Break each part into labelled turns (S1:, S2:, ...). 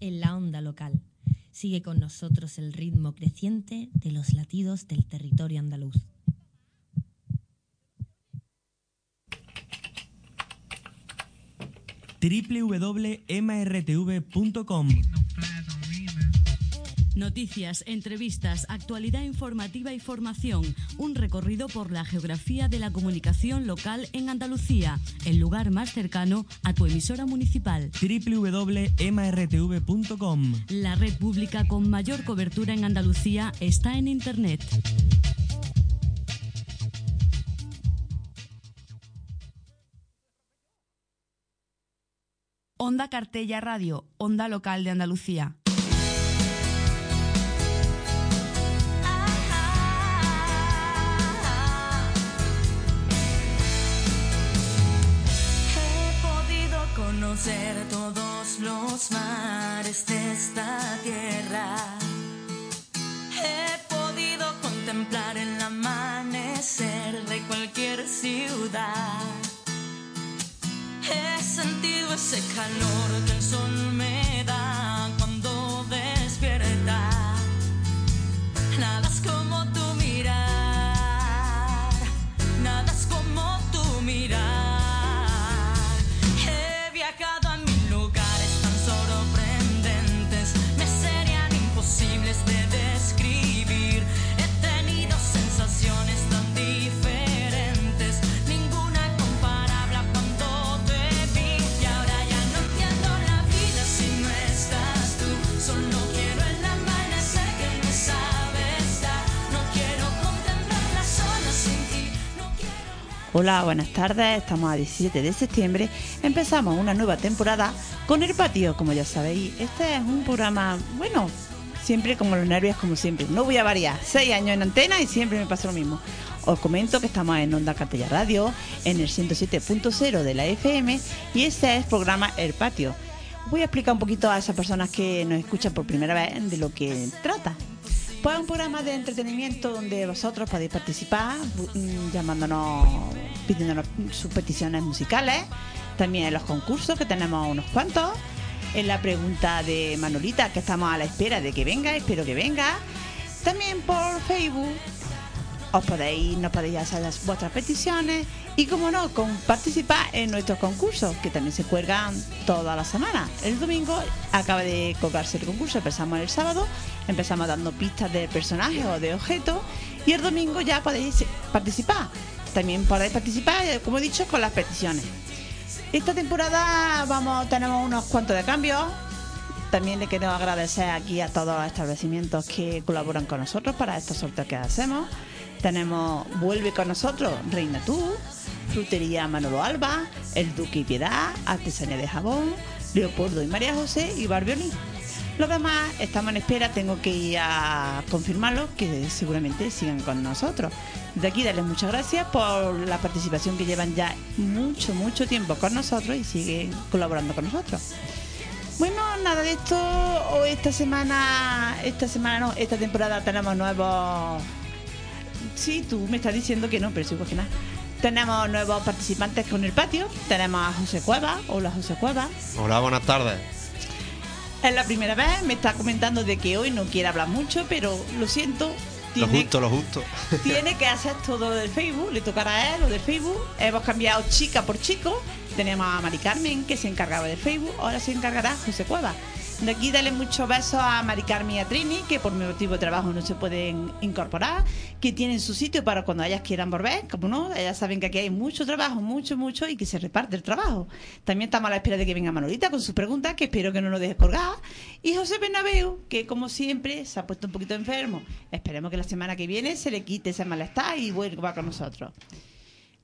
S1: En la onda local. Sigue con nosotros el ritmo creciente de los latidos del territorio andaluz.
S2: www.mrtv.com
S3: Noticias, entrevistas, actualidad informativa y formación. Un recorrido por la geografía de la comunicación local en Andalucía, el lugar más cercano a tu emisora municipal.
S2: www.mrtv.com
S3: La red pública con mayor cobertura en Andalucía está en Internet.
S4: Onda Cartella Radio, Onda Local de Andalucía.
S5: Los mares de esta tierra. He podido contemplar el amanecer de cualquier ciudad. He sentido ese calor que el sol me
S6: Hola, buenas tardes. Estamos a 17 de septiembre. Empezamos una nueva temporada con el patio, como ya sabéis. Este es un programa, bueno, siempre como los nervios, como siempre. No voy a variar. Seis años en antena y siempre me pasa lo mismo. Os comento que estamos en Onda Cartella Radio, en el 107.0 de la FM, y este es el programa El Patio. Voy a explicar un poquito a esas personas que nos escuchan por primera vez de lo que trata. Pues es un programa de entretenimiento donde vosotros podéis participar mm, llamándonos, pidiéndonos sus peticiones musicales, también en los concursos, que tenemos unos cuantos, en la pregunta de Manolita, que estamos a la espera de que venga, espero que venga, también por Facebook. Os podéis, nos podéis hacer vuestras peticiones y, como no, con participar en nuestros concursos, que también se cuelgan toda la semana. El domingo acaba de colgarse el concurso, empezamos el sábado, empezamos dando pistas de personajes o de objetos y el domingo ya podéis participar. También podéis participar, eh, como he dicho, con las peticiones. Esta temporada vamos, tenemos unos cuantos de cambios. También le quiero agradecer aquí a todos los establecimientos que colaboran con nosotros para estos sorteos que hacemos. Tenemos Vuelve con nosotros, Reina Tú, Frutería Manolo Alba, El Duque y Piedad, Artesanía de Jabón, Leopoldo y María José y Barbioni. Los demás estamos en espera, tengo que ir a confirmarlo, que seguramente sigan con nosotros. De aquí darles muchas gracias por la participación que llevan ya mucho, mucho tiempo con nosotros y siguen colaborando con nosotros. Bueno, nada de esto. Esta semana, esta semana esta temporada tenemos nuevos. Sí, tú me estás diciendo que no, pero sí, pues que nada. Tenemos nuevos participantes con el patio. Tenemos a José Cueva. Hola, José Cueva.
S7: Hola, buenas tardes.
S6: Es la primera vez, me está comentando de que hoy no quiere hablar mucho, pero lo siento.
S7: Lo
S6: Tiene,
S7: justo, lo justo.
S6: tiene que hacer todo lo del Facebook, le tocará a él lo del Facebook. Hemos cambiado chica por chico. Tenemos a Mari Carmen, que se encargaba del Facebook, ahora se encargará José Cueva. De aquí dale muchos besos a Mari Carmen y a Trini, que por motivo de trabajo no se pueden incorporar, que tienen su sitio para cuando ellas quieran volver, como no, ellas saben que aquí hay mucho trabajo, mucho, mucho, y que se reparte el trabajo. También estamos a la espera de que venga Manolita con sus preguntas, que espero que no nos deje colgar. Y José Bernabeu, que como siempre se ha puesto un poquito enfermo. Esperemos que la semana que viene se le quite ese malestar y vuelva con nosotros.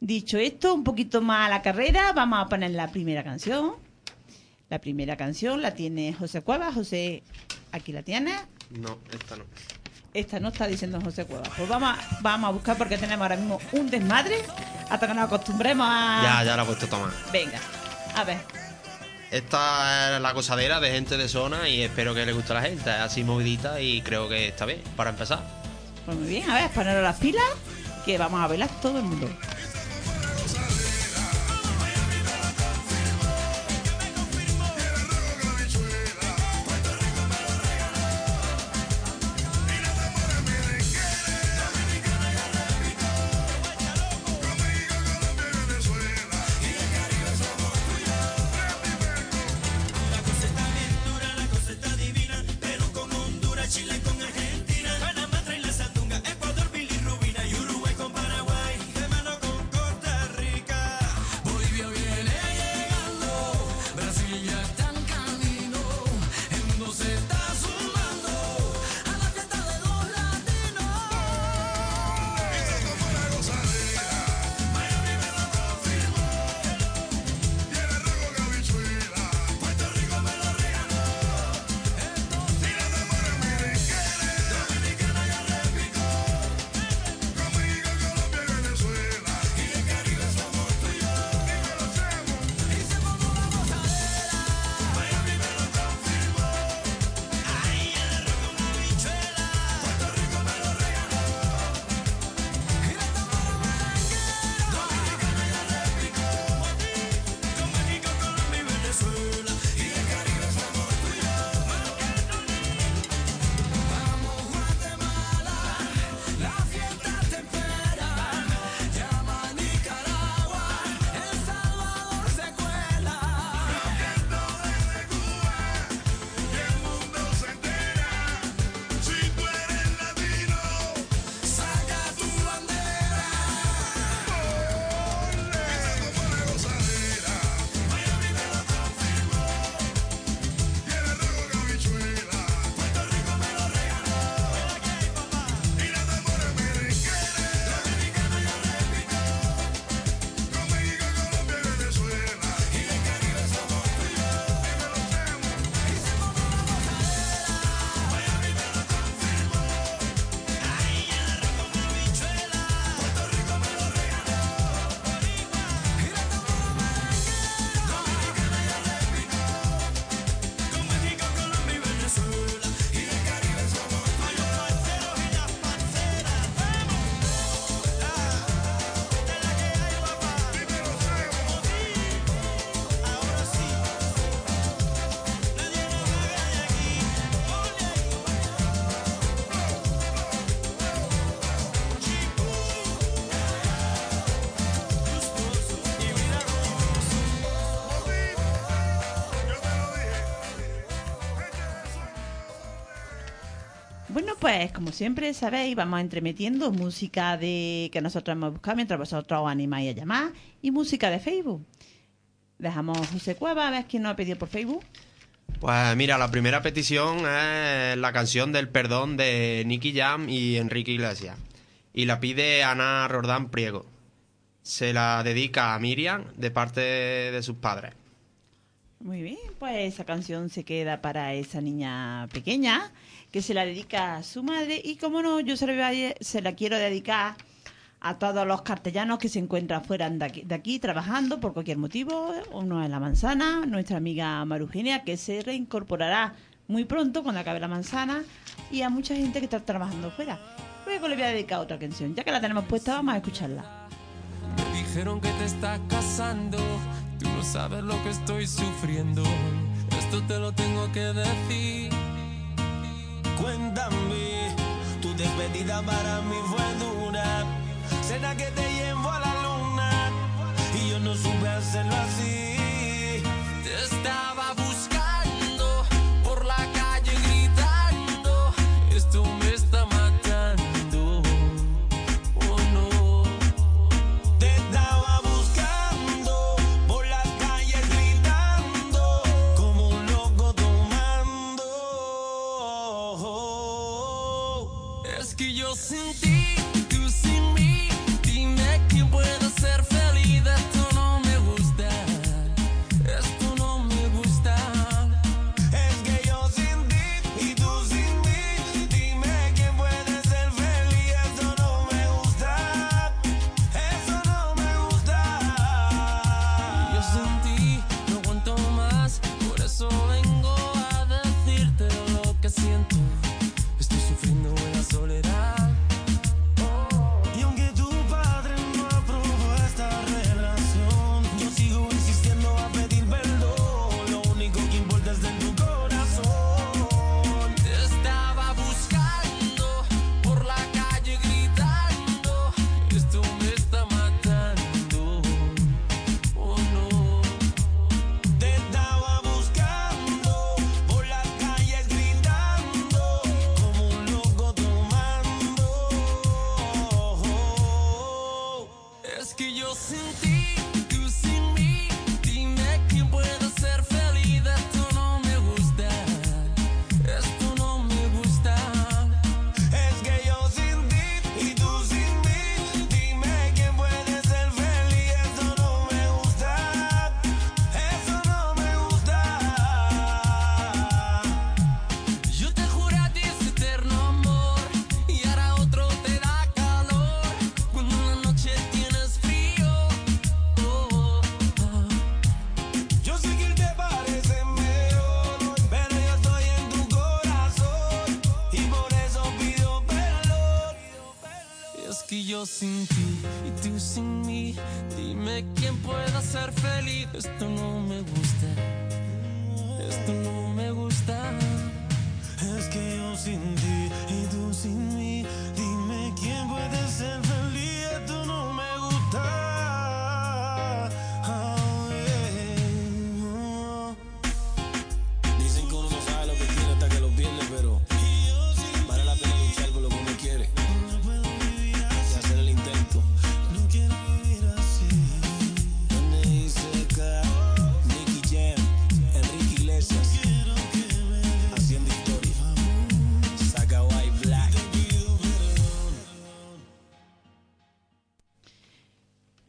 S6: Dicho esto, un poquito más a la carrera, vamos a poner la primera canción. La primera canción la tiene José Cuevas. José, aquí la tienes.
S2: No, esta no.
S6: Esta no está diciendo José Cuevas. Pues vamos a, vamos a buscar porque tenemos ahora mismo un desmadre hasta que nos acostumbremos a...
S2: Ya, ya la he puesto Tomás.
S6: Venga, a ver.
S2: Esta es la cosadera de gente de zona y espero que le guste a la gente. Es así movidita y creo que está bien para empezar.
S6: Pues muy bien, a ver, poneros las pilas que vamos a bailar todo el mundo. Pues como siempre sabéis, vamos entremetiendo música de que nosotros hemos buscado mientras vosotros os animáis a llamar y música de Facebook. Dejamos a José Cueva a ver quién nos ha pedido por Facebook.
S2: Pues mira, la primera petición es la canción del perdón de Nicky Jam y Enrique Iglesias. Y la pide Ana Rordán Priego. Se la dedica a Miriam de parte de sus padres.
S6: Muy bien, pues esa canción se queda para esa niña pequeña que se la dedica a su madre y como no, yo se la, quiero dedicar a todos los castellanos que se encuentran fuera de aquí, trabajando por cualquier motivo, uno en la manzana, nuestra amiga Marugenia que se reincorporará muy pronto cuando acabe la manzana y a mucha gente que está trabajando fuera. Luego le voy a dedicar otra canción, ya que la tenemos puesta vamos a escucharla.
S7: Dijeron que te estás casando, tú no sabes lo que estoy sufriendo. Esto te lo tengo que decir.
S8: Cuéntame, tu despedida para mí fue dura. Cena que te llevo a la luna y yo no supe hacerlo así.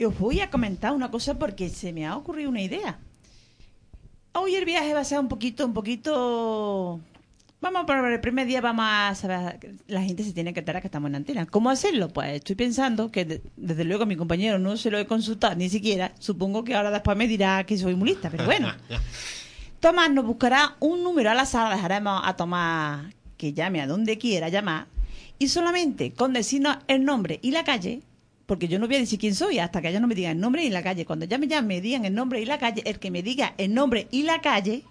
S7: Y
S6: os voy a comentar una cosa porque se me ha ocurrido una idea. Hoy el viaje va a ser un poquito, un poquito... Vamos por el primer día vamos a saber, la gente se tiene que enterar que estamos en antena. ¿Cómo hacerlo? Pues estoy pensando que de- desde luego a mi compañero no se lo he consultado ni siquiera. Supongo que ahora después me dirá que soy muy lista, pero bueno. Tomás nos buscará un número al azar, dejaremos a Tomás que llame a donde quiera llamar y solamente con decirnos el nombre y la calle, porque yo no voy a decir quién soy hasta que ellos no me digan el nombre y la calle. Cuando ya me llamen, me digan el nombre y la calle, el que me diga el nombre y la calle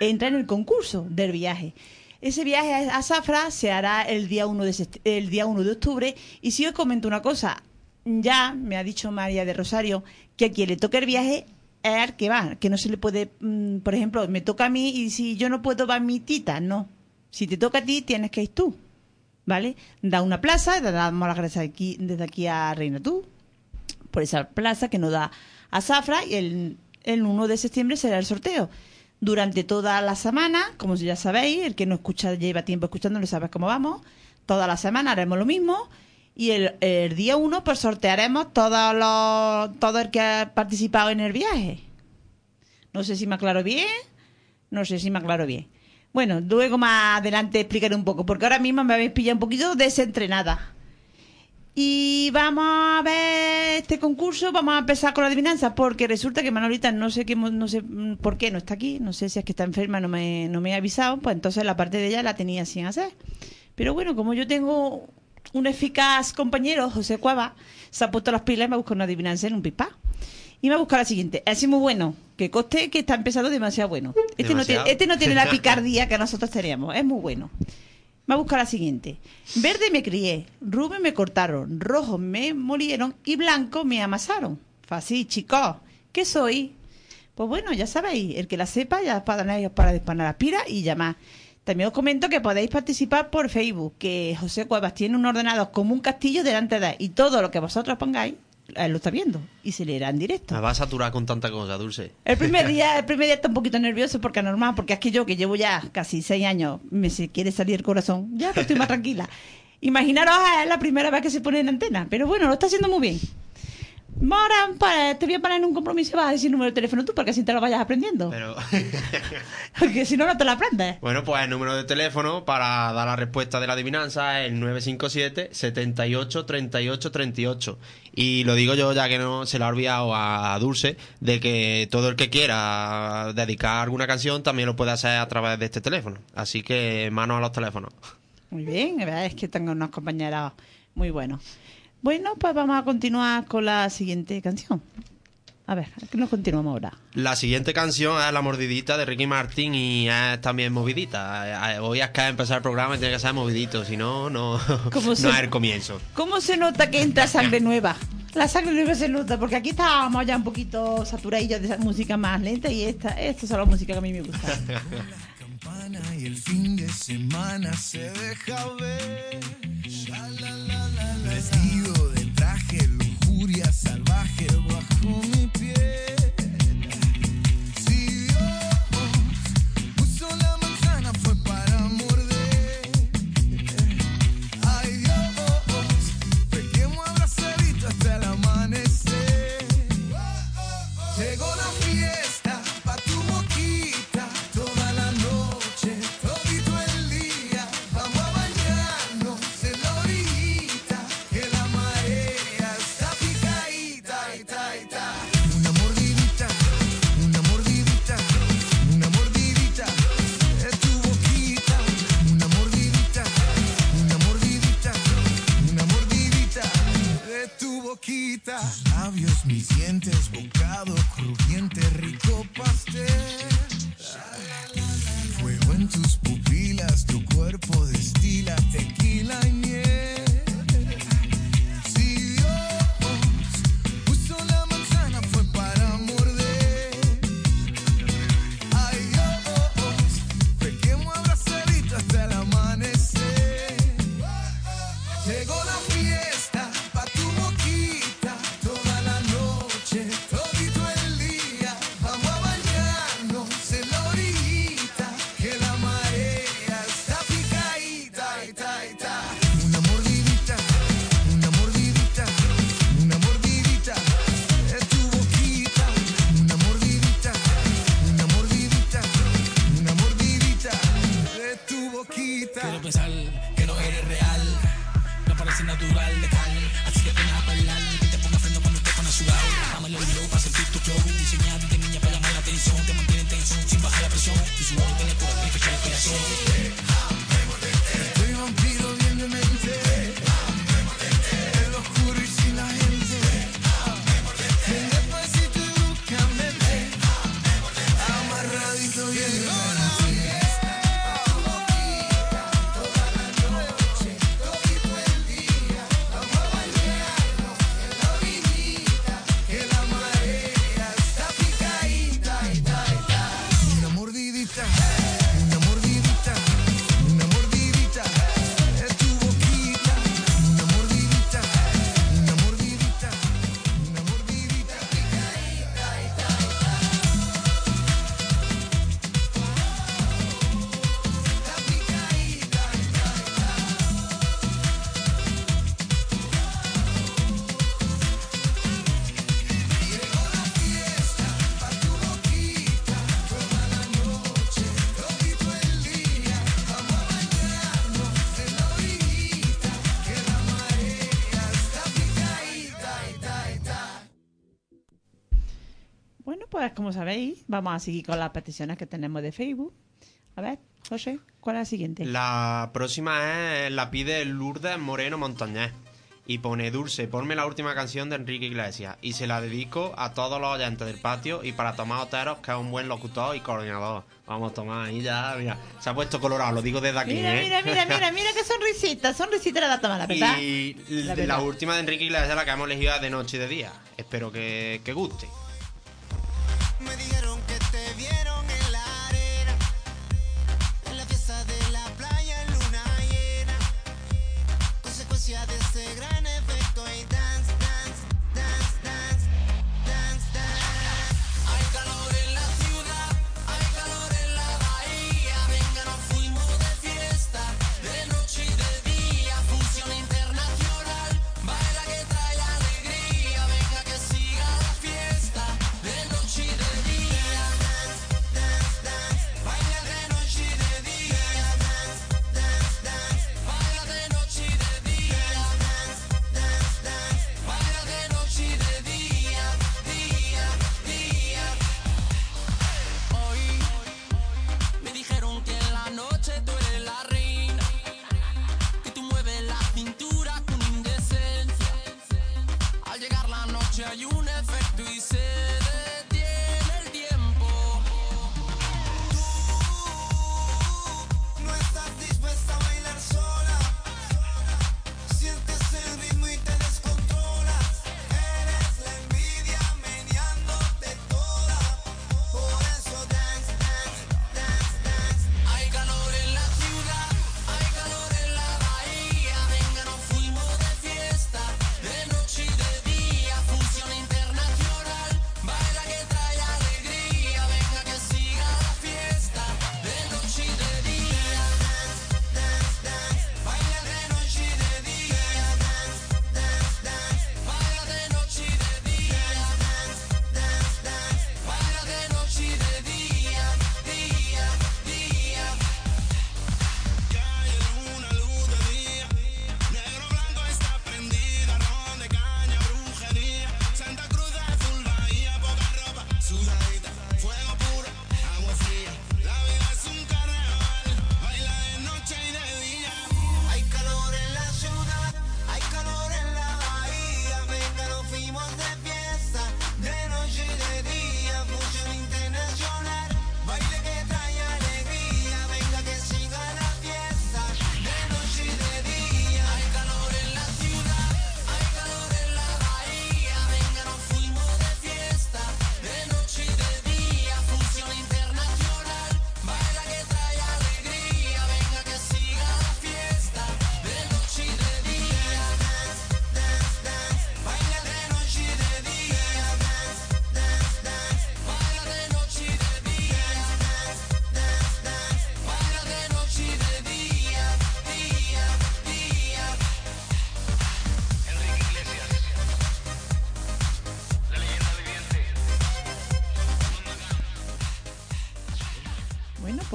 S6: entra en el concurso del viaje. Ese viaje a Zafra se hará el día 1 de, el día 1 de octubre y si os comento una cosa, ya me ha dicho María de Rosario que a quien le toque el viaje es al que va, que no se le puede, mm, por ejemplo, me toca a mí y si yo no puedo va mi tita, no. Si te toca a ti, tienes que ir tú, ¿vale? Da una plaza, le damos las gracias desde aquí a Reina Tú, por esa plaza que nos da a Zafra y el, el 1 de septiembre será el sorteo. Durante toda la semana, como ya sabéis, el que no escucha lleva tiempo escuchando, no sabe cómo vamos. Toda la semana haremos lo mismo. Y el, el día 1, pues sortearemos todo, lo, todo el que ha participado en el viaje. No sé si me aclaro bien. No sé si me aclaro bien. Bueno, luego más adelante explicaré un poco, porque ahora mismo me habéis pillado un poquito desentrenada. Y vamos a ver este concurso, vamos a empezar con la adivinanza, porque resulta que Manolita no sé qué, no sé mm, por qué no está aquí, no sé si es que está enferma, no me, no me ha avisado, pues entonces la parte de ella la tenía sin hacer. Pero bueno, como yo tengo un eficaz compañero, José Cuava, se ha puesto las pilas y me ha buscado una adivinanza en un pipa. Y me ha buscado la siguiente. Es muy bueno. Que coste que está empezando demasiado bueno. Este no, tiene, este no tiene la picardía que nosotros teníamos. Es muy bueno. Me ha buscado la siguiente. Verde me crié, rubio me cortaron, rojo me molieron y blanco me amasaron. Fácil, chicos. ¿Qué soy? Pues bueno, ya sabéis, el que la sepa ya para, para despanar las piras y llamar. También os comento que podéis participar por Facebook, que José Cuevas tiene un ordenador como un castillo delante de él y todo lo que vosotros pongáis, él lo está viendo y se leerá en directo.
S2: Me va a saturar con tanta cosa, Dulce.
S6: El primer día, el primer día está un poquito nervioso porque es normal, porque es que yo que llevo ya casi seis años, me se quiere salir el corazón, ya que estoy más tranquila. Imaginaros, ah, es la primera vez que se pone en antena, pero bueno, lo está haciendo muy bien. Ahora, para- te voy a poner en un compromiso y vas a decir número de teléfono tú, para que así te lo vayas aprendiendo.
S2: Pero
S6: Porque si no, no te lo aprendes.
S2: bueno, pues el número de teléfono para dar la respuesta de la adivinanza es el 957 78 38 38. Y lo digo yo ya que no se le ha olvidado a Dulce de que todo el que quiera dedicar alguna canción también lo puede hacer a través de este teléfono. Así que mano a los teléfonos.
S6: Muy bien, es que tengo unos compañeros muy buenos. Bueno, pues vamos a continuar con la siguiente canción. A ver, ¿a qué nos continuamos ahora?
S2: La siguiente canción es La Mordidita de Ricky Martin y es también movidita. Eh, Hoy es que empezar el programa y tiene que ser movidito, si no, no,
S6: ¿Cómo
S2: no
S6: se-
S2: es el comienzo.
S6: ¿Cómo se nota que entra sangre nueva? La sangre nueva se nota, porque aquí estábamos ya un poquito saturadillos de esa música más lenta y esta, esta es la música que a mí me gusta.
S9: campana y el fin de semana se deja ver. Sha, la, la, la, furia salvaje
S10: bajo Pues, como sabéis, vamos a seguir con las peticiones que tenemos de Facebook. A ver, José, ¿cuál es la siguiente?
S11: La próxima es la pide Lourdes Moreno Montañés. Y pone Dulce, ponme la última canción de Enrique Iglesias. Y se la dedico a todos los oyentes del patio y para Tomás Oteros, que es un buen locutor y coordinador. Vamos, Tomás, ahí ya, mira. Se ha puesto colorado, lo digo desde aquí.
S10: Mira,
S11: ¿eh?
S10: mira, mira, mira, mira qué sonrisita. Sonrisita la da Tomás, la verdad.
S11: Y
S10: la,
S11: la, última de Enrique Iglesias, la que hemos elegido de noche y de día. Espero que, que guste.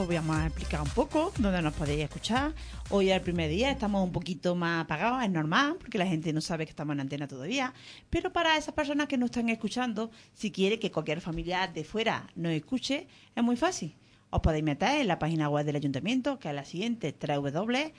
S6: Pues vamos a explicar un poco dónde nos podéis escuchar. Hoy es el primer día, estamos un poquito más apagados, es normal, porque la gente no sabe que estamos en antena todavía. Pero para esas personas que nos están escuchando, si quiere que cualquier familiar de fuera nos escuche, es muy fácil. Os podéis meter en la página web del ayuntamiento, que es la siguiente, 3 W.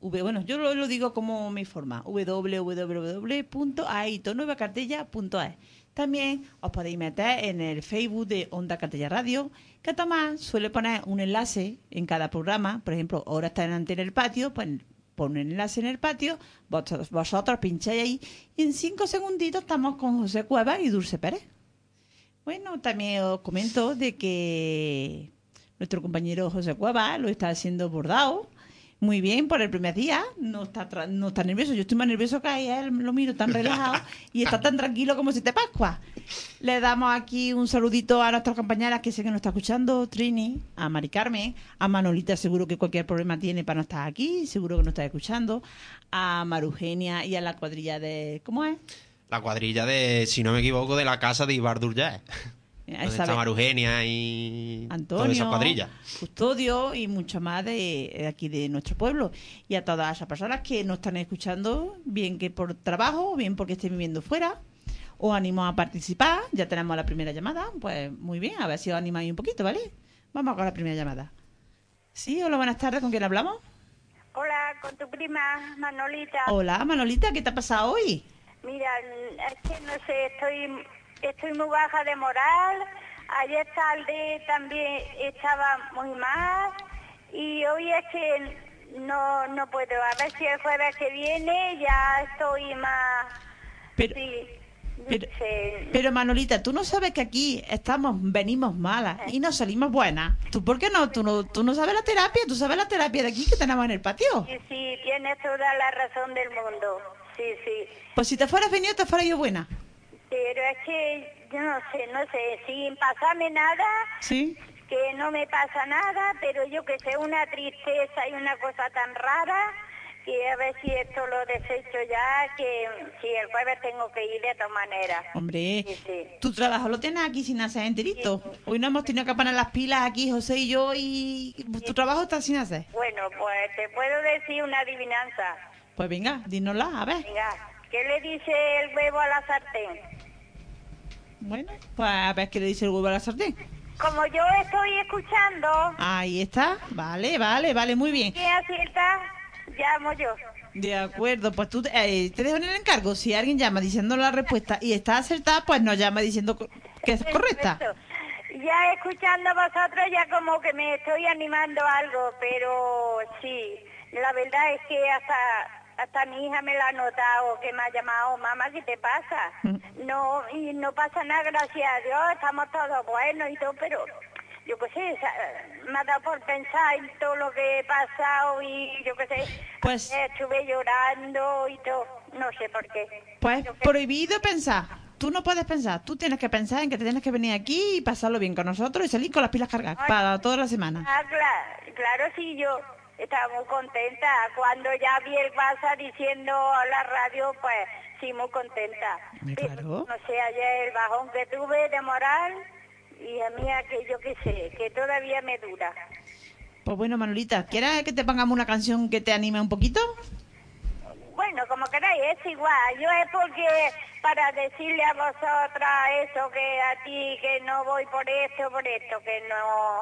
S6: Bueno, yo lo, lo digo como mi forma, www.aitonuevacartella.es. También os podéis meter en el Facebook de Onda Cartella Radio, Tomás suele poner un enlace en cada programa. Por ejemplo, ahora está en el Patio, pues pone un enlace en el patio, vosotros, vosotros pincháis ahí y en cinco segunditos estamos con José Cueva y Dulce Pérez. Bueno, también os comento de que nuestro compañero José Cueva lo está haciendo bordado muy bien por el primer día, no está, tra- no está nervioso. Yo estoy más nervioso que a él, lo miro tan relajado y está tan tranquilo como si te Pascua. Le damos aquí un saludito a nuestras compañeras que sé que nos está escuchando, Trini, a Mari Carmen, a Manolita, seguro que cualquier problema tiene para no estar aquí, seguro que nos está escuchando, a Marugenia y a la cuadrilla de... ¿Cómo es?
S2: La cuadrilla de, si no me equivoco, de la casa de Ibar Durjé. Está Marugenia y toda
S6: Antonio,
S2: esa cuadrilla.
S6: Custodio y mucho más de, de aquí de nuestro pueblo. Y a todas esas personas que nos están escuchando, bien que por trabajo, bien porque estén viviendo fuera, os animo a participar. Ya tenemos la primera llamada. Pues muy bien, a ver si os animáis un poquito, ¿vale? Vamos con la primera llamada. Sí, hola, buenas tardes, ¿con quién hablamos?
S12: Hola, con tu prima Manolita.
S6: Hola, Manolita, ¿qué te ha pasado hoy?
S12: Mira, es que no sé, estoy, estoy muy baja de moral. Ayer tarde también estaba muy mal. Y hoy es que no, no puedo. A ver si el jueves que viene ya estoy más...
S6: Pero-
S12: sí, no
S6: pero-. Pero Manolita, tú no sabes que aquí estamos, venimos malas y nos salimos buenas. ¿Tú por qué no? ¿Tú no, tú no sabes la terapia? ¿Tú sabes la terapia de aquí que tenemos en el patio?
S12: Sí, sí, tienes toda la razón del mundo. Sí, sí.
S6: Pues si te fueras venido, te fuera yo buena.
S12: Pero es que yo no sé, no sé, sin pasarme nada,
S6: ¿Sí?
S12: que no me pasa nada, pero yo que sé, una tristeza y una cosa tan rara, que a ver si esto lo desecho ya, que si el jueves tengo que ir de todas maneras.
S6: Hombre,
S12: Sí, sí.
S6: tu trabajo lo tienes aquí sin hacer enterito. Hoy no hemos tenido que poner las pilas aquí, José y yo, y tu trabajo está sin hacer.
S12: Bueno, pues te puedo decir una adivinanza.
S6: Pues venga, dínosla, a ver.
S12: Venga, ¿qué le dice el huevo a la sartén?
S6: Bueno, pues a ver qué le dice el huevo a la sartén.
S12: Como yo estoy escuchando,
S6: Ahí está, vale, vale, vale, muy bien.
S12: ¿quién acierta? Llamo yo.
S6: De acuerdo, pues tú eh, te dejo en el encargo. Si alguien llama diciendo la respuesta y está acertada, pues nos llama diciendo que es correcta.
S12: Perfecto. Ya escuchando a vosotros ya como que me estoy animando a algo, pero sí, la verdad es que hasta hasta mi hija me la ha notado, que me ha llamado, mamá, ¿qué te pasa? No, y no pasa nada, gracias a Dios, estamos todos buenos y todo, pero yo qué sé, me ha dado por pensar en todo lo que he pasado y yo qué sé,
S6: Pues-
S12: ayer estuve llorando y todo, no sé por qué.
S6: Pues
S12: Yo
S6: prohibido pensar. Tú no puedes pensar. Tú tienes que pensar en que te tienes que venir aquí y pasarlo bien con nosotros y salir con las pilas cargadas para toda la semana.
S12: Ah, claro, claro, sí, yo estaba muy contenta. Cuando ya vi el WhatsApp diciendo a la radio, pues sí, muy contenta.
S6: Claro.
S12: No sé, ayer el bajón que tuve de moral y a mí que yo qué sé, que todavía me dura.
S6: Pues bueno, Manolita, ¿quieres que te pongamos una canción que te anime un poquito?
S12: Bueno, como queráis, es igual. Yo es porque para decirle a vosotras eso, que a ti, que no voy por esto, por esto, que no,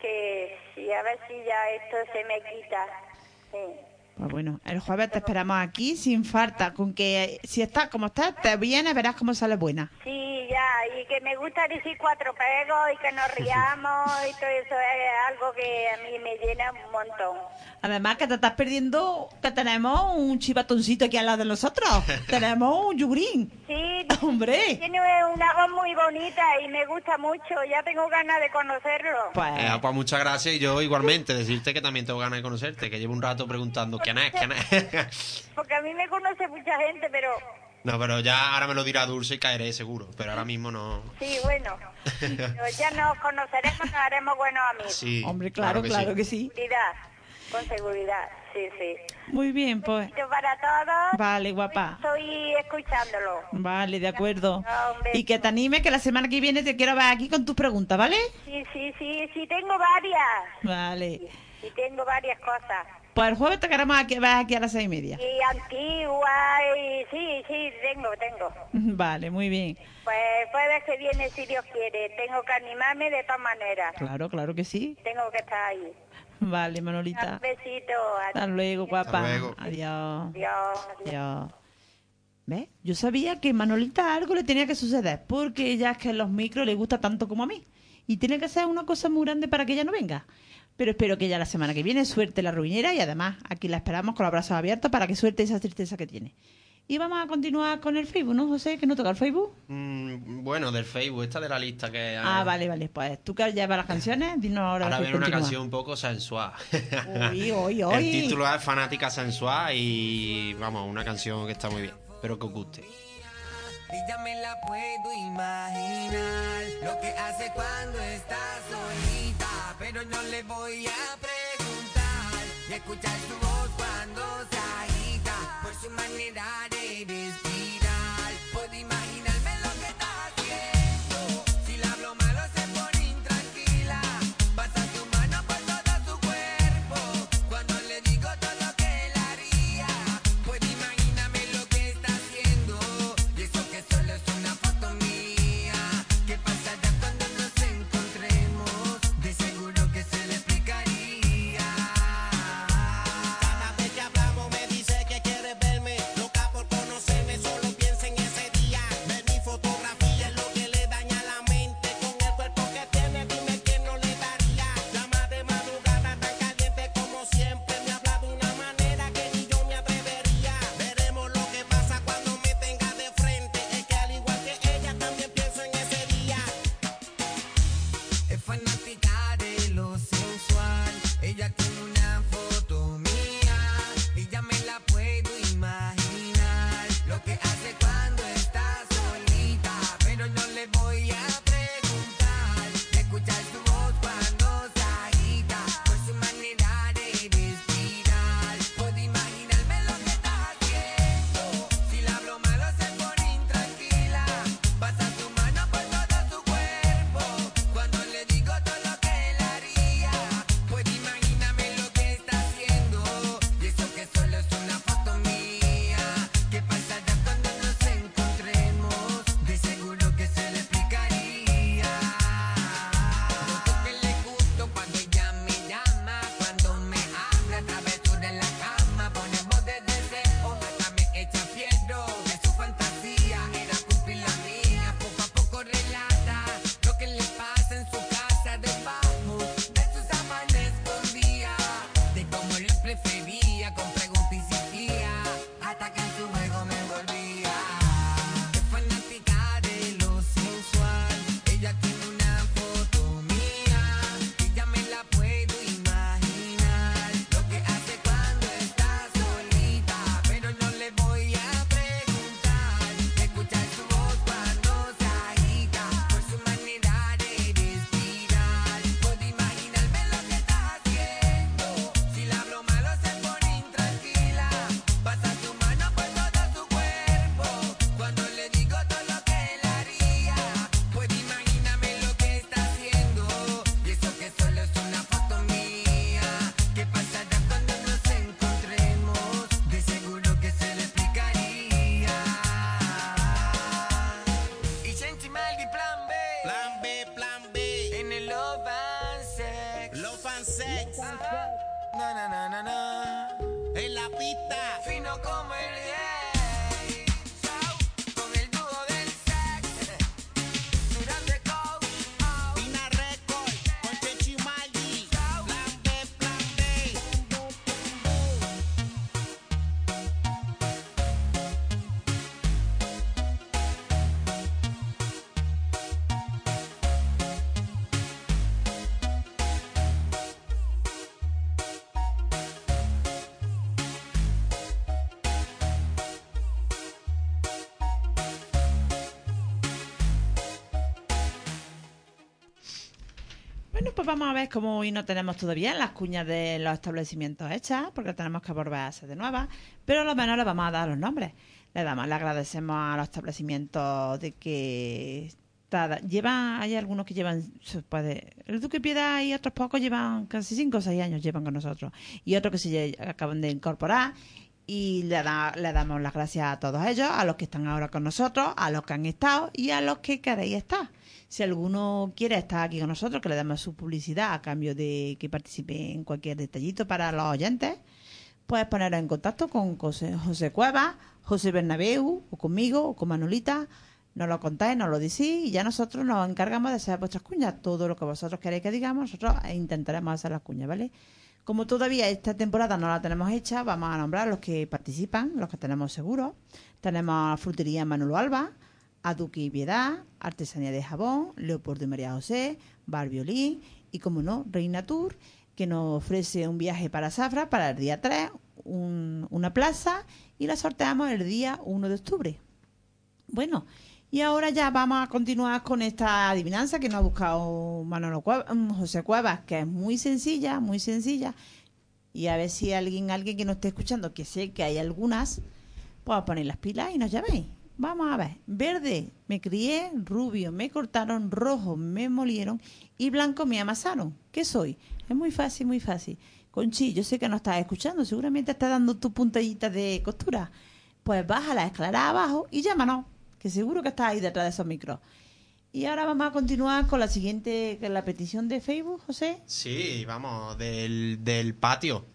S12: que sí, a ver si ya esto se me quita. Sí.
S6: Pues bueno, el jueves te esperamos aquí sin falta, con que si estás como estás, te vienes, verás cómo sale buena.
S12: Sí, ya, y que me gusta decir cuatro pegos y que nos riamos y todo eso es algo que a mí me llena un montón.
S6: Además que te estás perdiendo que tenemos un chivatoncito aquí al lado de nosotros. tenemos un yugurín.
S12: Sí,
S6: Hombre.
S12: tiene una voz muy bonita y me gusta mucho, ya tengo ganas de conocerlo.
S6: Pues,
S2: Eh, pues muchas gracias y yo igualmente decirte que también tengo ganas de conocerte, que llevo un rato preguntando
S12: Porque a mí me conoce mucha gente, pero
S2: no, pero ya ahora me lo dirá Dulce y caeré seguro, pero ahora mismo no.
S12: sí, bueno, pero ya nos conoceremos, nos haremos buenos amigos.
S2: Sí,
S6: hombre, claro,
S2: que
S6: claro
S2: sí.
S6: que sí.
S12: Seguridad, con seguridad, sí. sí, sí.
S6: Muy bien, pues.
S12: Para todos.
S6: Vale, guapa.
S12: Estoy escuchándolo.
S6: Vale, de acuerdo. Y que te anime que la semana que viene te quiero ver aquí con tus preguntas, ¿vale?
S12: Sí, sí, sí, sí, tengo varias.
S6: Vale.
S12: Sí, tengo varias cosas.
S6: Pues el jueves te queremos aquí, ver aquí a las seis y media.
S12: Y antigua, y sí, sí, tengo, tengo.
S6: Vale, muy bien.
S12: Pues el jueves que viene, si Dios quiere, tengo que animarme de todas maneras.
S6: Claro, claro que sí.
S12: Tengo que estar ahí.
S6: Vale, Manolita.
S12: Un besito.
S6: Hasta luego, guapa.
S2: Hasta luego.
S6: Adiós.
S12: Adiós.
S6: Adiós. ¿Ves? Yo sabía que Manolita algo le tenía que suceder, porque ella es que los micros le gusta tanto como a mí. Y tiene que ser una cosa muy grande para que ella no venga. Pero espero que ella la semana que viene suelte la ruinera y además aquí la esperamos con los brazos abiertos para que suelte esa tristeza que tiene. Y vamos a continuar con el Facebook, ¿no, José? Que no toca el Facebook.
S2: Mm, bueno, del Facebook, esta de la lista que...
S6: Ah, vale, vale. Pues tú que llevas las canciones, dinos ahora.
S2: Ahora viene una
S6: continúa.
S2: canción un poco sensual.
S6: Uy, uy, uy.
S2: El título es Fanática Sensual y vamos, una canción que está muy bien. Espero que os guste.
S9: Y ya me la puedo imaginar Lo que hace cuando está solita Pero no le voy a preguntar. Y escuchar su voz cuando se agita Por su manera de respirar
S6: vamos a ver cómo hoy no tenemos todavía las cuñas de los establecimientos hechas, porque tenemos que volver a hacer de nuevas, pero a lo menos le vamos a dar los nombres. Le damos, le agradecemos a los establecimientos de que llevan, hay algunos que llevan, puede, el Duque Piedad y otros pocos llevan casi cinco o seis años llevan con nosotros, y otros que se acaban de incorporar, y le, da- le damos las gracias a todos ellos, a los que están ahora con nosotros, a los que han estado y a los que queréis estar. Si alguno quiere estar aquí con nosotros, que le damos su publicidad a cambio de que participe en cualquier detallito para los oyentes, puedes poneros en contacto con José, José Cueva, José Bernabeu, o conmigo, o con Manolita. Nos lo contáis, nos lo decís y ya nosotros nos encargamos de hacer vuestras cuñas. Todo lo que vosotros queréis que digamos, nosotros intentaremos hacer las cuñas, ¿vale? Como todavía esta temporada no la tenemos hecha, vamos a nombrar los que participan, los que tenemos seguros. Tenemos a Frutería Manolo Alba, a Duque y Piedad, Artesanía de Jabón, Leopoldo y María José, Bar Violín y, como no, Reina Tour, que nos ofrece un viaje para Zafra para el día 3, un- una plaza y la sorteamos el día 1 de octubre. Bueno, y ahora ya vamos a continuar con esta adivinanza que nos ha buscado Manolo Cueva- mm, José Cuevas, que es muy sencilla, muy sencilla. Y a ver si alguien, alguien que nos esté escuchando, que sé que hay algunas, pues poner las pilas y nos llaméis. Vamos a ver. Verde, me crié, rubio, me cortaron, rojo, me molieron y blanco me amasaron. ¿Qué soy? Es muy fácil, muy fácil. Conchi, yo sé que no estás escuchando, seguramente estás dando tu puntallita de costura. Pues baja la escalera abajo y llámanos, que seguro que estás ahí detrás de esos micros. Y ahora vamos a continuar con la siguiente, la petición de Facebook, José.
S5: Sí, vamos, del, del patio.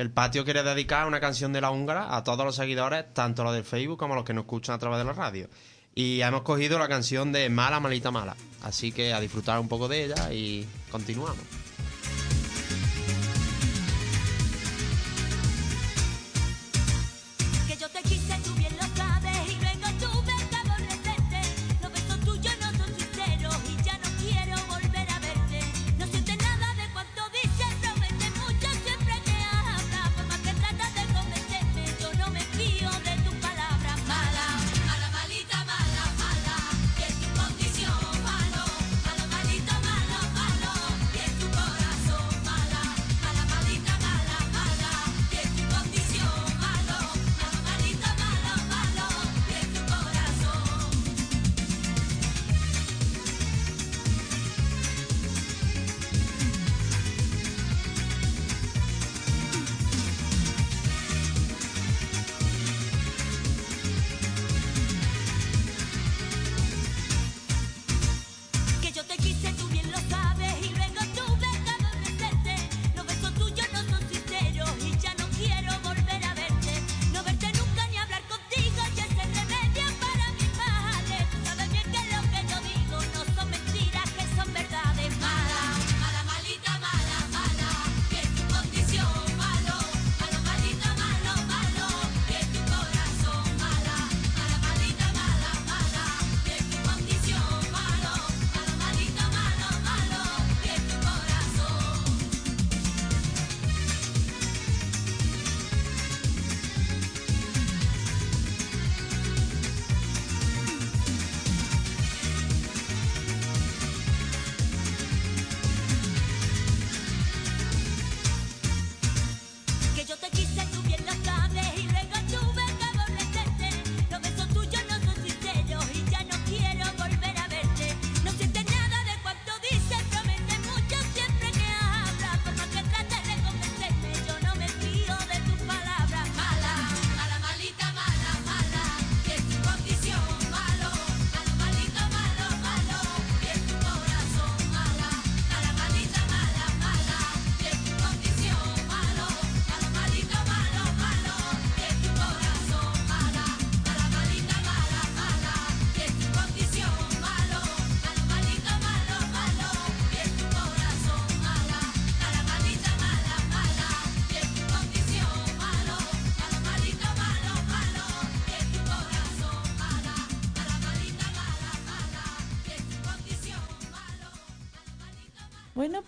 S5: El patio quiere dedicar una canción de la húngara a todos los seguidores, tanto los del Facebook como los que nos escuchan a través de la radio. Y hemos cogido la canción de Mala, Malita, Mala. Así que a disfrutar un poco de ella y continuamos.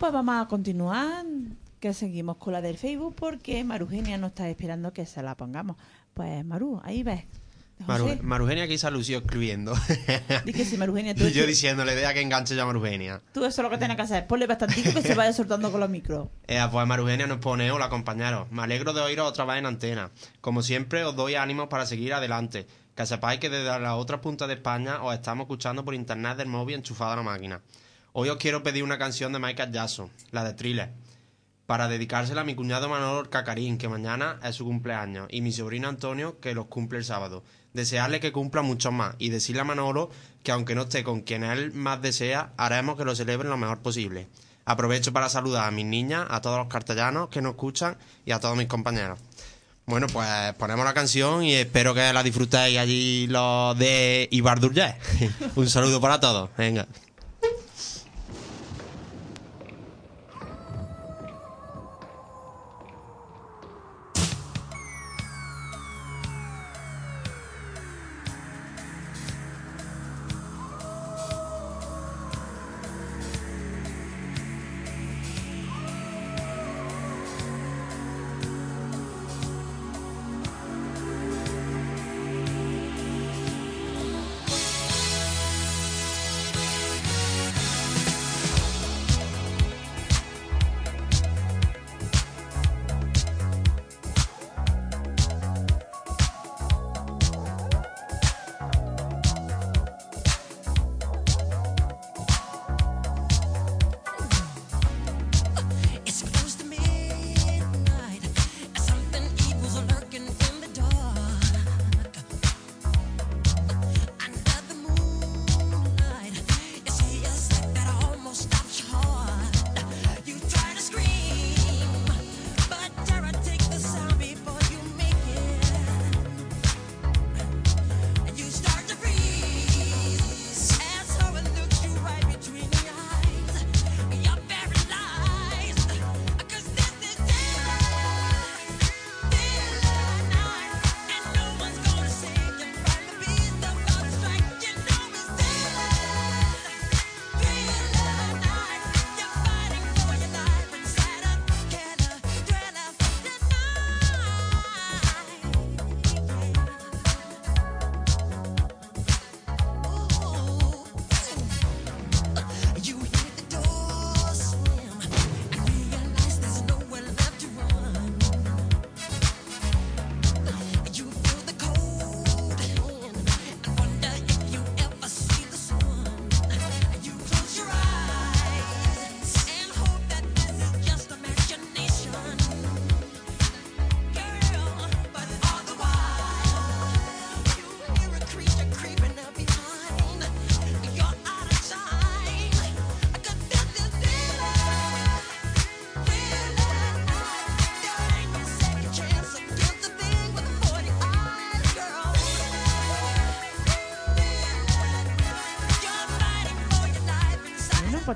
S6: Pues vamos a continuar, que seguimos con la del Facebook porque Marugenia nos está esperando que se la pongamos. Pues Maru, ahí ves.
S13: Maru-. Marugenia aquí se lució escribiendo.
S6: Di que si Marugenia, tú,
S13: y yo diciéndole, deja que enganche ya Marugenia.
S6: tú eso es lo que tienes que hacer. Ponle bastantico que se vaya soltando con los micros.
S13: Eh, pues Marugenia nos pone, hola compañeros, me alegro de oíros otra vez en antena. Como siempre os doy ánimos para seguir adelante. Que sepáis que desde la otra punta de España os estamos escuchando por internet del móvil enchufado a la máquina. Hoy os quiero pedir una canción de Michael Jackson, la de Thriller, para dedicársela a mi cuñado Manolo Cacarín, que mañana es su cumpleaños, y mi sobrino Antonio, que los cumple el sábado. Desearle que cumpla muchos más y decirle a Manolo que aunque no esté con quien él más desea, haremos que lo celebren lo mejor posible. Aprovecho para saludar a mis niñas, a todos los castellanos que nos escuchan y a todos mis compañeros. Bueno, pues ponemos la canción y espero que la disfrutéis allí los de Ibardurje. Un saludo para todos. Venga.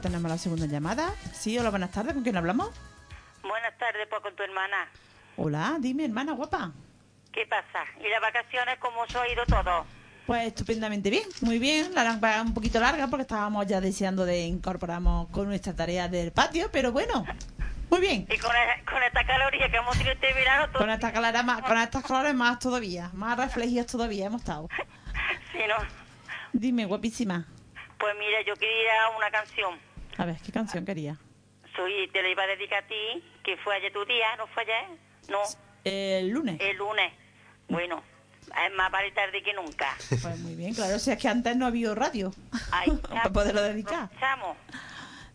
S6: Tenemos la segunda llamada. Sí, hola, buenas tardes. ¿Con quién hablamos?
S14: Buenas tardes, pues con tu hermana.
S6: Hola, dime, hermana guapa.
S14: ¿Qué pasa? ¿Y las vacaciones cómo os ha ido todo?
S6: Pues estupendamente bien, muy bien. La larga un poquito larga porque estábamos ya deseando de incorporarnos con nuestra tarea del patio, pero bueno, muy bien.
S14: Y con, e- con esta caloría que hemos tenido este verano, todo...
S6: Con esta calera más, con estas colores más todavía, más reflejidos todavía hemos estado.
S14: Sí, ¿no?
S6: Dime, guapísima.
S14: Pues mira, yo quería una canción.
S6: A ver, ¿qué canción quería?
S14: Soy, te la iba a dedicar a ti, que fue ayer tu día, ¿no fue ayer? No,
S6: El lunes.
S14: el lunes. Bueno, es más vale tarde que nunca.
S6: Pues muy bien, claro, si es que antes no había radio
S14: Ay,
S6: para poderlo dedicar.
S14: Aprovechamos.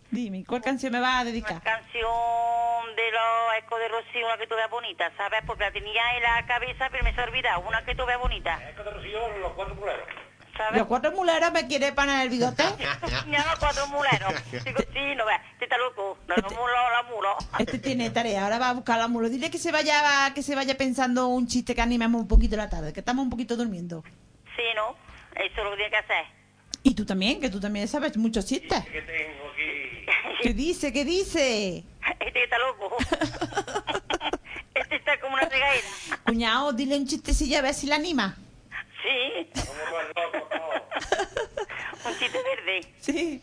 S6: Dime, ¿cuál canción me vas a dedicar?
S14: Canción de los ecos de Rocío, una que tú veas bonita, ¿sabes? Porque la tenía en la cabeza, pero me se ha olvidado. Una que tú veas bonita.
S15: Ecos de Rocío, los cuatro muleros.
S14: ¿Sabes?
S6: ¿Los cuatro muleros me quiere poner el bigote?
S14: Ya los cuatro muleros. Digo, sí, no veas, este está loco. No, los mulos, los mulos.
S6: Este tiene tarea, ahora va a buscar la mulo. Dile que se vaya que se vaya pensando un chiste que animemos un poquito la tarde, que estamos un poquito durmiendo.
S14: Sí, ¿no? Eso es lo que tiene que hacer.
S6: Y tú también, que tú también sabes muchos chistes.
S15: Que tengo aquí.
S6: ¿Qué dice? ¿Qué dice?
S14: Este que está loco. este está como una regadera.
S6: Cuñado, dile un chistecillo a ver si la anima.
S14: Sí. Un chiste verde.
S6: Sí.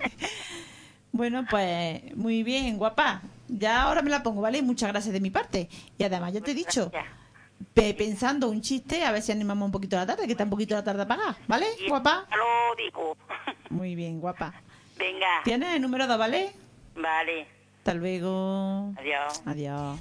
S6: Bueno, pues muy bien, guapa. Ya ahora me la pongo, ¿vale? Muchas gracias de mi parte. Y además ya te he dicho, pe- pensando un chiste, a ver si animamos un poquito la tarde, que está un poquito la tarde apagada, ¿vale, guapa?
S14: Lo digo.
S6: Muy bien, guapa.
S14: Venga.
S6: ¿Tienes el número 2, vale?
S14: Vale.
S6: Hasta luego.
S14: Adiós.
S6: Adiós.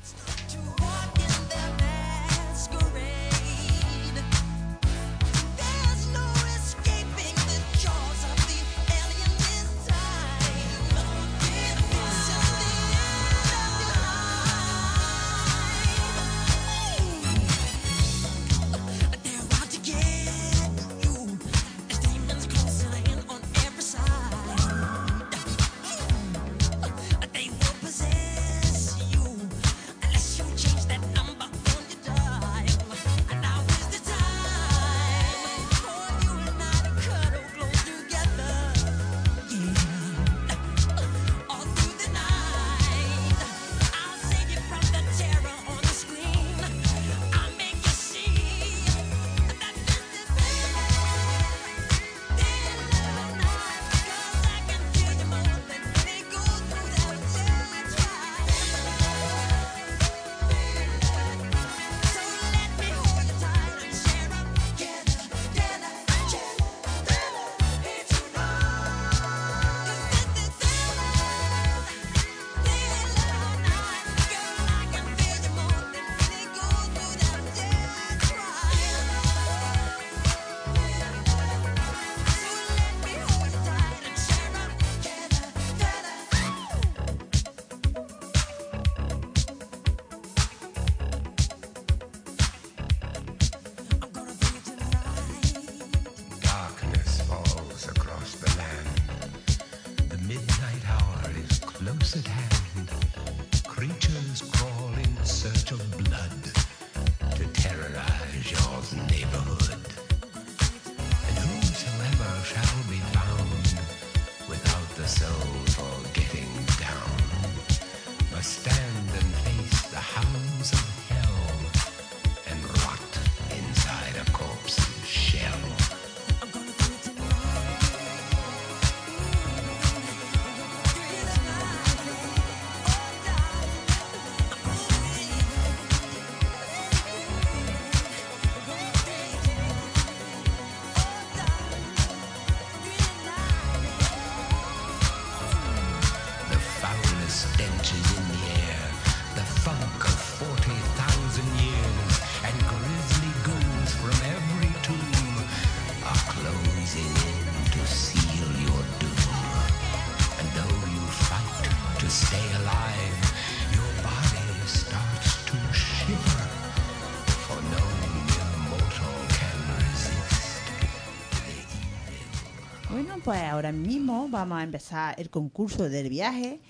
S6: Pues ahora mismo vamos a empezar el concurso del viaje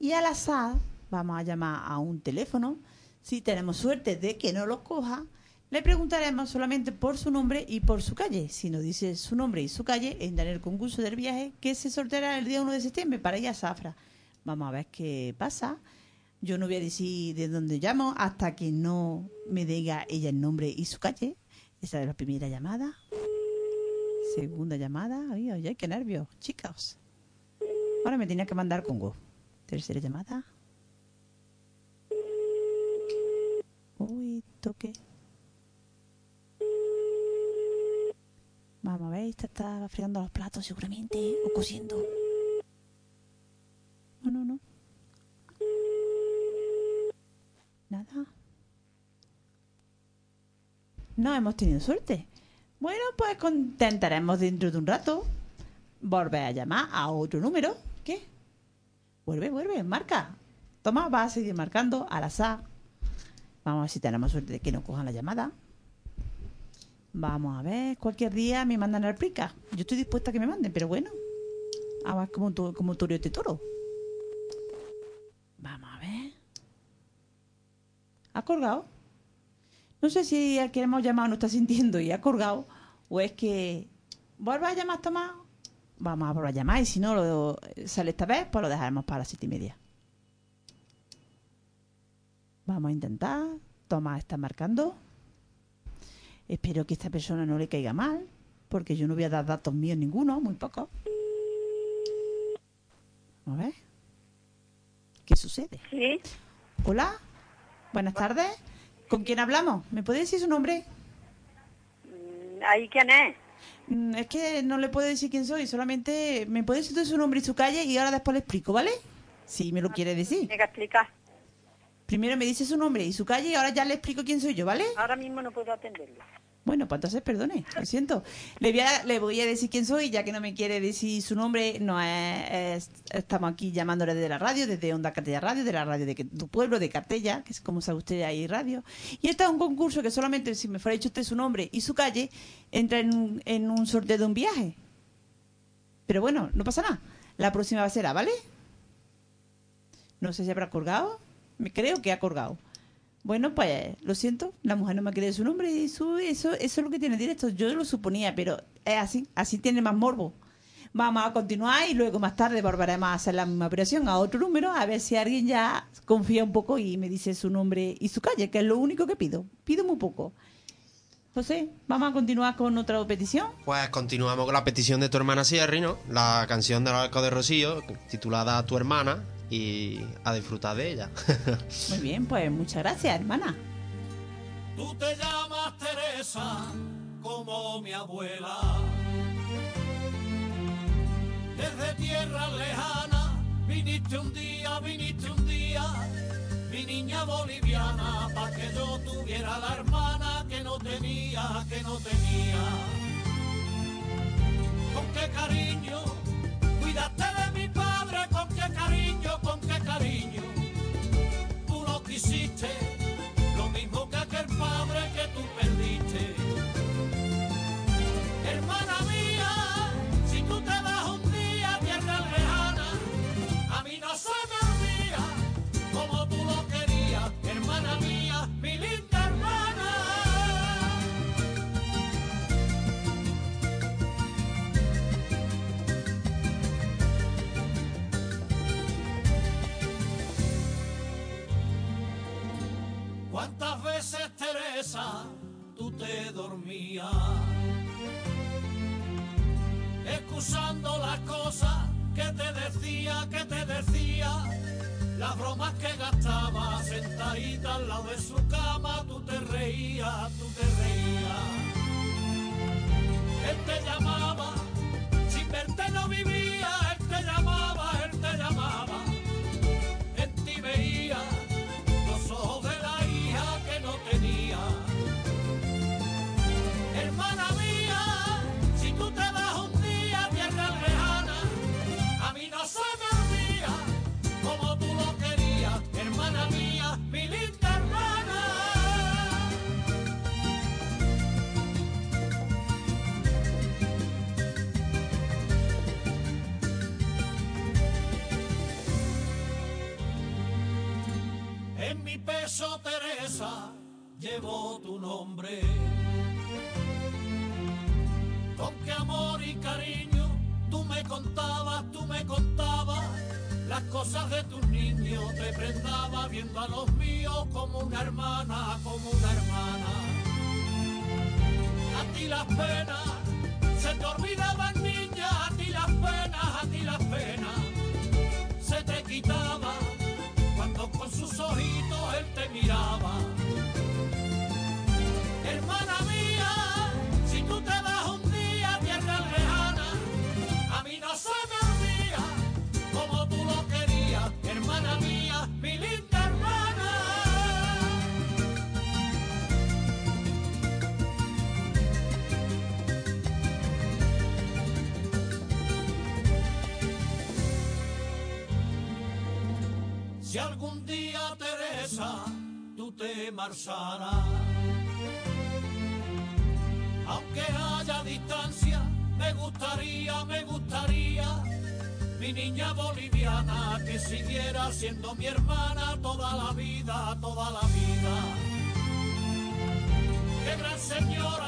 S6: y al azar vamos a llamar a un teléfono. Si tenemos suerte de que no lo coja, le preguntaremos solamente por su nombre y por su calle. Si nos dice su nombre y su calle, entra en el concurso del viaje que se sorteará el día 1 de septiembre para ir a Zafra. Vamos a ver qué pasa. Yo no voy a decir de dónde llamo hasta que no me diga ella el nombre y su calle. Esa es la primera llamada. Segunda llamada. Ay, ay, qué nervios, chicos. Ahora me tenía que mandar Congo. Tercera llamada. Uy, toque. Vamos a ver, esta está fregando los platos seguramente o cosiendo. No, no, no. Nada. No hemos tenido suerte. Bueno, pues intentaremos dentro de un rato volver a llamar a otro número. ¿Qué? Vuelve, vuelve, marca. Toma, va a seguir marcando al azar. Vamos a ver si tenemos suerte de que no cojan la llamada. Vamos a ver, cualquier día me mandan al prica. Yo estoy dispuesta a que me manden, pero bueno. A ver como, to- como toro este toro. Vamos a ver. ¿Ha colgado? No sé si el que hemos llamado no está sintiendo y ha colgado o es que vuelve a llamar Tomás. Vamos a volver a llamar y si no lo sale esta vez, pues lo dejaremos para las siete y media. Vamos a intentar. Tomás está marcando. Espero que esta persona no le caiga mal, porque yo no voy a dar datos míos ninguno, muy poco. Vamos a ver. ¿Qué sucede?
S12: Sí.
S6: Hola. Buenas tardes. ¿Con quién hablamos? ¿Me puede decir su nombre?
S12: Mm, ¿Ahí quién es?
S6: Mm, Es que no le puedo decir quién soy, solamente me puede decir su nombre y su calle y ahora después le explico, ¿vale? Si me lo quiere decir.
S12: Tiene que explicar.
S6: Primero me dice su nombre y su calle y ahora ya le explico quién soy yo, ¿vale?
S12: Ahora mismo no puedo atenderlo.
S6: Bueno, pues entonces perdone, lo siento. Le voy, a, le voy a decir quién soy, ya que no me quiere decir su nombre. No es, es- estamos aquí llamándole desde la radio, desde Onda Cartella Radio, de la radio de tu pueblo, de Cartella, que es como sabe usted ahí radio. Y este es un concurso que solamente si me fuera dicho usted su nombre y su calle, entra en, en un sorteo de un viaje. Pero bueno, no pasa nada. La próxima será, ¿vale? No sé si habrá colgado. Me creo que ha colgado. Bueno, pues lo siento, la mujer no me quiere su nombre y su, eso, eso es lo que tiene directo. Yo lo suponía, pero es así, así tiene más morbo. Vamos a continuar y luego más tarde volveremos a hacer la misma operación a otro número, a ver si alguien ya confía un poco y me dice su nombre y su calle, que es lo único que pido. Pido muy poco. José, vamos a continuar con otra petición.
S2: Pues continuamos con la petición de tu hermana Sierri, ¿no? La canción del arco de Rocío, titulada Tu hermana, y a disfrutar de ella.
S6: Muy bien, pues muchas gracias, hermana.
S16: Tú te llamas Teresa como mi abuela. Desde tierra lejana viniste un día, viniste un día, mi niña boliviana, para que yo tuviera la hermana que no tenía, que no tenía. Con qué cariño cuidaste de mi padre, qué cariño, con qué cariño. Tú lo quisiste ¿Cuántas veces, Teresa, tú te dormías? Excusando las cosas que te decía, que te decía, las bromas que gastaba sentadita al lado de su cama, tú te reías, tú te reías. Él te llamaba, sin verte no vivía, él te llamaba, los míos como una hermana, como una hermana. A ti las penas marcharas, aunque haya distancia, me gustaría, me gustaría, mi niña boliviana, que siguiera siendo mi hermana toda la vida, toda la vida. Qué gran señora,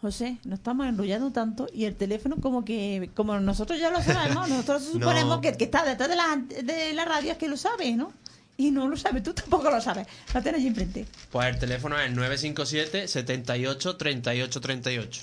S6: José, nos estamos enrollando tanto y el teléfono como que, como nosotros ya lo sabemos, nosotros suponemos
S2: No.
S6: que el que está detrás de la, de la radio es que lo sabe, ¿no? Y no lo sabe, tú tampoco lo sabes. Lo tienes ahí enfrente.
S2: Pues el teléfono es 957 78 38 38.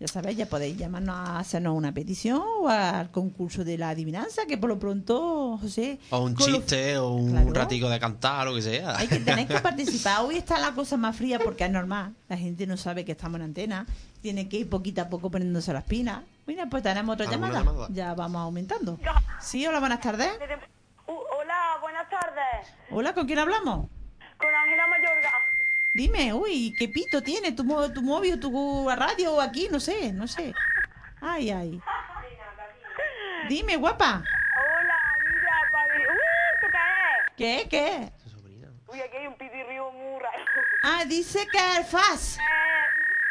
S6: Ya sabéis, ya podéis llamarnos a hacernos una petición o al concurso de la adivinanza, que por lo pronto, José...
S2: O un
S6: lo-
S2: chiste, o un
S6: Claro.
S2: ratico de cantar, lo que sea.
S6: Hay que tenéis que participar. Hoy está la cosa más fría porque es normal. La gente no sabe que estamos en antena. Tiene que ir poquito a poco poniéndose las pilas. Mira, pues tenemos otra
S2: ¿Alguna
S6: llamada.
S2: llamada?
S6: Ya vamos aumentando. Sí, hola, buenas tardes.
S17: Uh, hola, buenas tardes.
S6: Hola, ¿con quién hablamos?
S17: Con Ángela.
S6: Dime, uy, ¿qué pito tiene tu, tu móvil, tu radio o aquí? No sé, no sé. Ay, ay. Dime, guapa.
S17: Hola, mira, padre. ¿Esto qué es?
S6: ¿Qué, qué?
S17: Uy, aquí hay un pitirrío muy raro.
S6: Ah, dice que el FAS.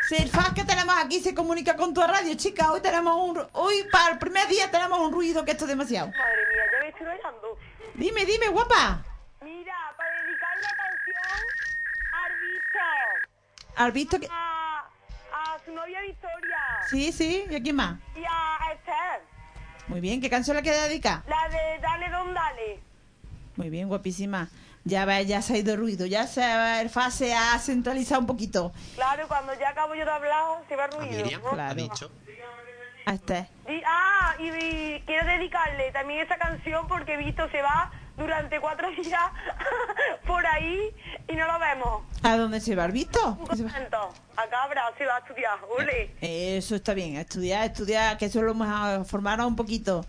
S6: Sí, el FAS que tenemos aquí se comunica con tu radio, chica. Hoy tenemos un... Hoy, para el primer día, tenemos un ruido que esto es demasiado.
S17: Madre mía, ya me estoy rayando.
S6: Dime, dime, guapa.
S17: Mira, para dedicar la canción al visto.
S6: ¿Has visto que...?
S17: A, a su novia Victoria.
S6: Sí, sí. ¿Y a quién más?
S17: Y a Esther.
S6: Muy bien. ¿Qué canción le queda dedicar?
S17: La de Dale Don Dale.
S6: Muy bien, guapísima. Ya va, ya se ha ido el ruido. Ya se va, el FAS se ha centralizado un poquito.
S17: Claro, cuando ya acabo yo de hablar, se va el ruido. ¿no?
S6: Claro. A este.
S17: Y- ah, y, y quiero dedicarle también esa canción porque he visto se va durante cuatro días por ahí y no lo vemos.
S6: ¿A dónde se va? ¿Has visto?
S17: A Cabra se va a estudiar. Ole.
S6: Eso está bien, estudiar, estudiar, que eso lo hemos a formar un poquito.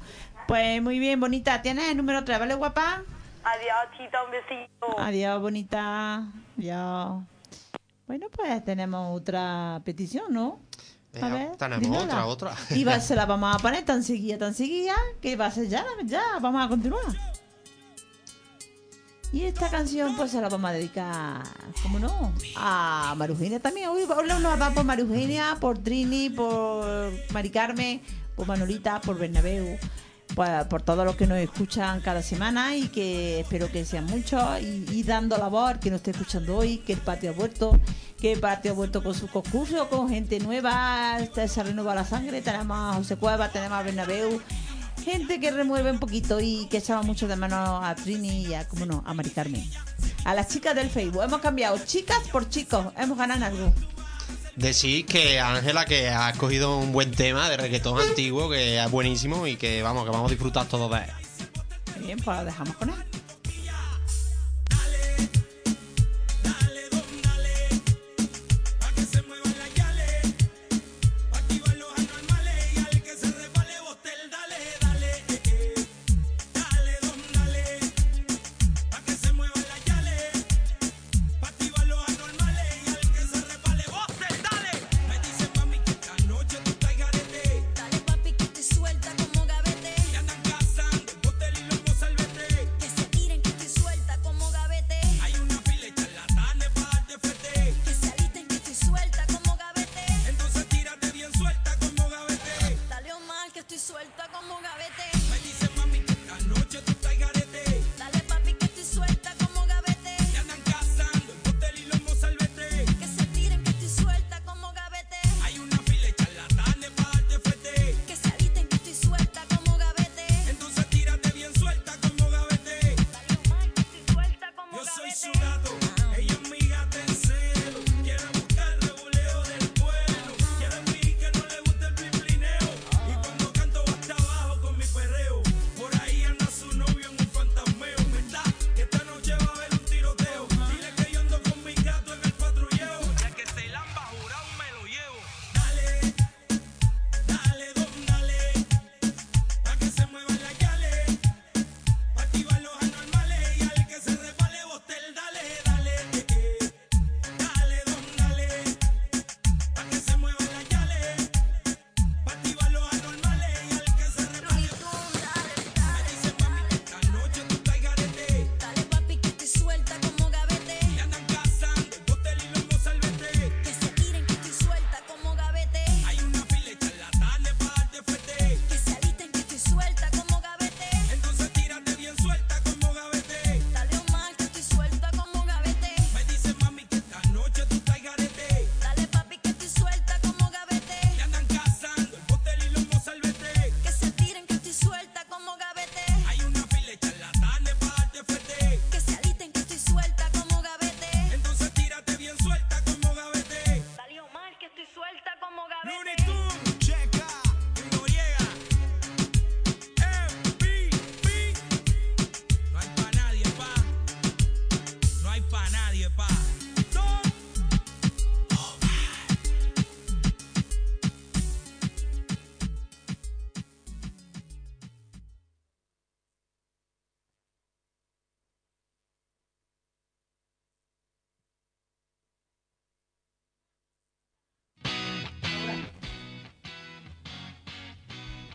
S6: Pues muy bien, bonita. ¿Tienes el número 3, vale, guapa?
S17: Adiós, chita, un besito.
S6: Adiós, bonita. Adiós. Bueno, pues tenemos otra petición, ¿no? A
S2: Venga,
S6: ver,
S2: tenemos
S6: dímela.
S2: otra, otra.
S6: Y va, se la vamos a poner tan seguida, tan seguida, que va a ser ya, ya, vamos a continuar. Y esta canción pues se la vamos a dedicar, ¿cómo no? A Marugenia también. Hoy nos va por Marugenia, por Trini, por Mari Carmen, por Manolita, por Bernabeu, por, por todos los que nos escuchan cada semana y que espero que sean muchos y, y dando la voz al que nos esté escuchando hoy, que el patio ha vuelto, que el patio ha vuelto con su concurso, con gente nueva, se renueva la sangre, tenemos a José Cueva, tenemos a Bernabeu, gente que remueve un poquito y que echaba mucho de mano a Trini y a, cómo no, a Mari Carmen. A las chicas del Facebook. Hemos cambiado chicas por chicos. Hemos ganado en algo.
S2: Decir que Ángela que ha escogido un buen tema de reggaetón antiguo que es buenísimo y que vamos, que vamos a disfrutar todos de él.
S6: Muy bien, pues lo dejamos con él.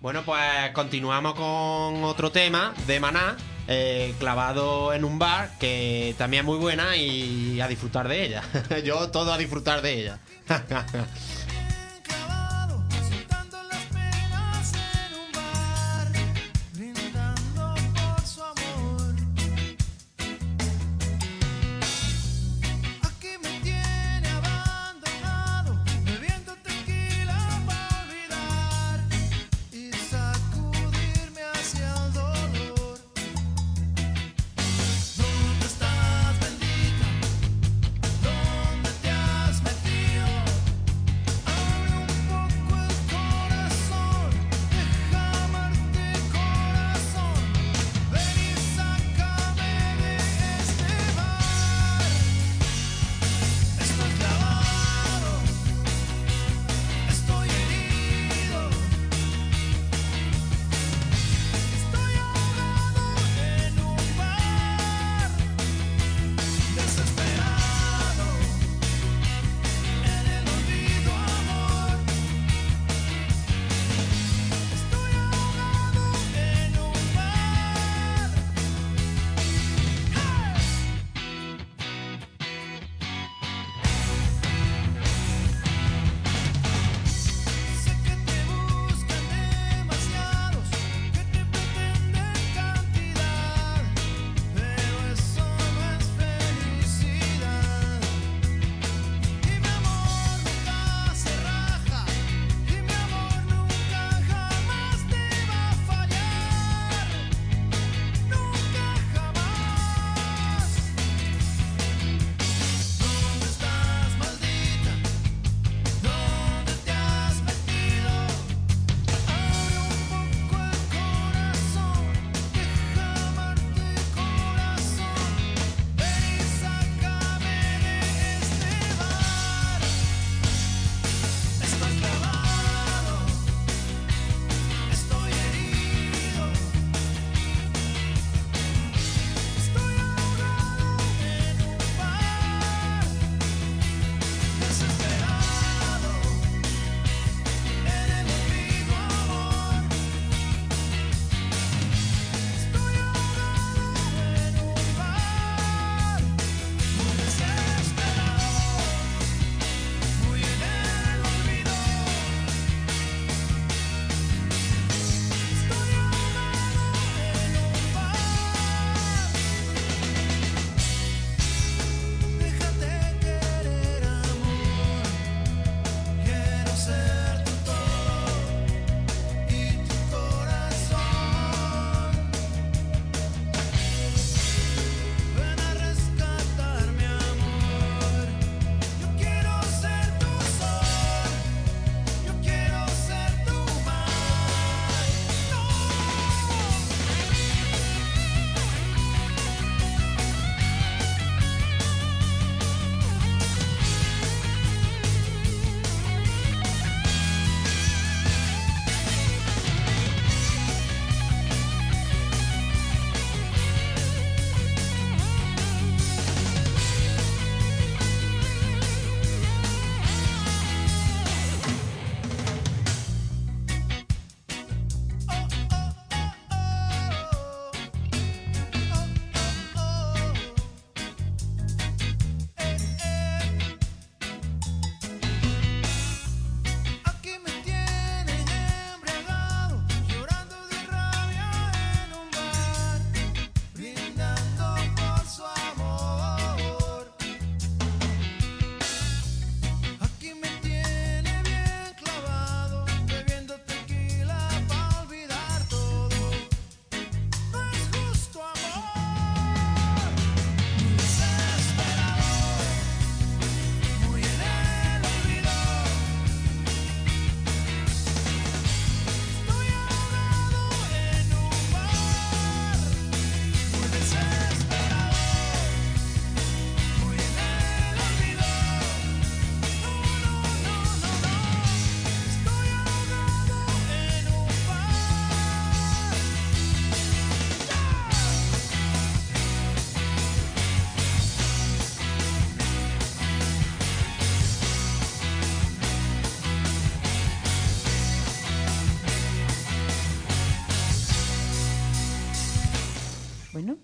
S10: Bueno, pues continuamos con otro tema de Maná, eh, clavado en un bar, que también es muy buena y a disfrutar de ella. Yo todo a disfrutar de ella.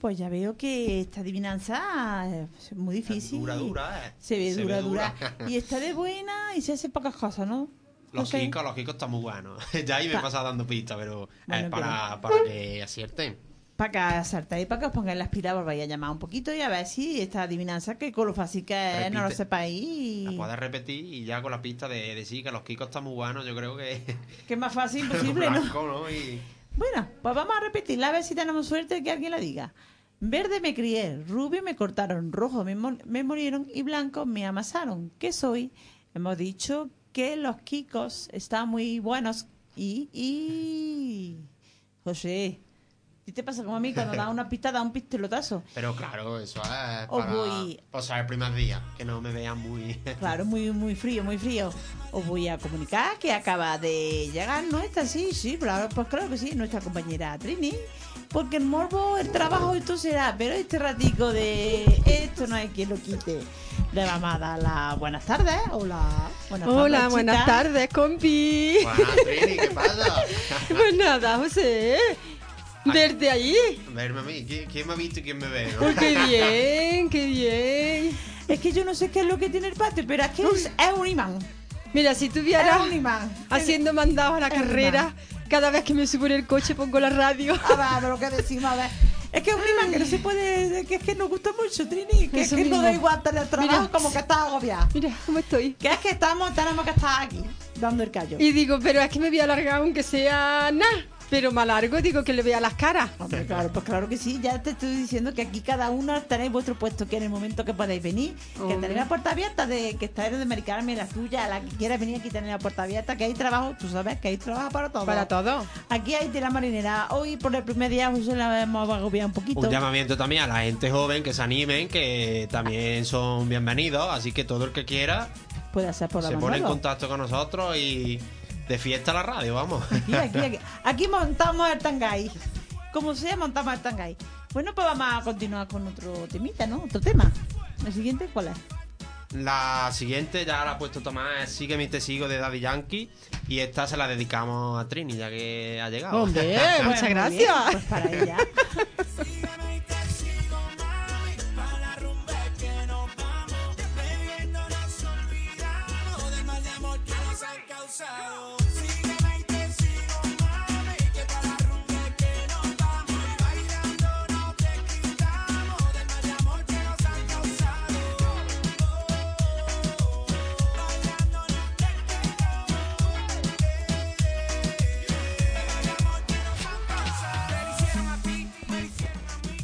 S6: pues ya veo que esta adivinanza es muy difícil.
S2: Dura, dura, ¿eh?
S6: Se ve
S2: Se
S6: dura,
S2: ve
S6: dura.
S2: dura.
S6: Y está de buena y se hace pocas cosas, ¿no?
S2: Los. Kikos, los Kikos están muy buenos. ya ahí me he
S6: Pa-
S2: pasado dando pistas, pero
S6: Bueno,
S2: para, para que acierten.
S6: Para que acertéis, para que os pongáis la aspiradora, vais a llamar un poquito y a ver si esta adivinanza, que con lo fácil que es, no lo
S2: Repite.
S6: sepáis. y-
S2: La puedes repetir y ya con la pista de decir que los Kikos están muy buenos, yo creo que.
S6: Que es más fácil imposible, ¿no?
S2: Blanco, ¿no? Y-
S6: Bueno, pues vamos a repetirla a ver si tenemos suerte de que alguien la diga. Verde me crié, rubio me cortaron, rojo me, me murieron y blanco me amasaron. ¿Qué soy? Hemos dicho que los kikos están muy buenos y... y... José, ¿qué te pasa como a mí cuando da una pista, da un pistelotazo?
S2: Pero claro, eso es
S6: Os voy-
S2: pasar el primer día, que no me vean muy.
S6: Claro, muy, muy frío, muy frío. Os voy a comunicar que acaba de llegar nuestra, sí, sí, claro, pues claro que sí, nuestra compañera Trini. Porque el morbo, el trabajo, esto será, pero este ratico de esto no hay quien lo quite. Le vamos a dar las buenas tardes. Hola, buenas
S18: Hola,
S6: tardes,
S18: buenas tardes, compi.
S2: Buenas, Trini, ¿qué pasa?
S18: Pues nada, José. Verte ahí.
S2: Verme a mí. ¿Quién, quién me ha visto y quién me ve? no?
S18: Oh, qué bien, qué bien.
S6: Es que yo no sé qué es lo que tiene el patio, pero es que es, es un imán.
S18: Mira, si tuvieras haciendo mandados a la
S6: Es
S18: carrera, cada vez que me subo en el coche pongo la radio.
S6: A ver, lo que decimos, a ver. Es que es un imán que no se puede. que es que nos gusta mucho, Trini. Que
S18: Eso
S6: es que no da igual el trabajo
S18: Mira.
S6: como que estás agobiada.
S18: Mira cómo estoy.
S6: Que es que estamos, tenemos que estar aquí, dando el callo.
S18: Y digo, pero es que me voy a alargar aunque sea nada. Pero me alargo, digo que le vea las caras.
S6: Hombre, claro, pues claro que sí. Ya te estoy diciendo que aquí cada una tenéis vuestro puesto, que en el momento que podáis venir, que tenéis la puerta abierta, de que estáis de Mari Carmen, la tuya, la que quiera venir aquí tenéis la puerta abierta, que hay trabajo, tú sabes que hay trabajo para todo.
S18: Para todo.
S6: Aquí hay tela marinera. Hoy por el primer día José la hemos agobiado un poquito.
S2: Un llamamiento también a la gente joven que se animen, que también son bienvenidos. Así que todo el que quiera
S6: Puede ser por la
S2: se pone en contacto con nosotros y de fiesta a la radio, vamos.
S6: Aquí, aquí, aquí. Aquí montamos el tangay. Como sea, montamos el tangay. Bueno, pues vamos a continuar con otro temita, ¿no? Otro tema. ¿El siguiente cuál es?
S2: La siguiente ya la ha puesto Tomás, es Sígueme y te sigo de Daddy Yankee. Y esta se la dedicamos a Trini, ya que ha llegado.
S18: Hombre, muchas gracias.
S6: bien, Pues para ella.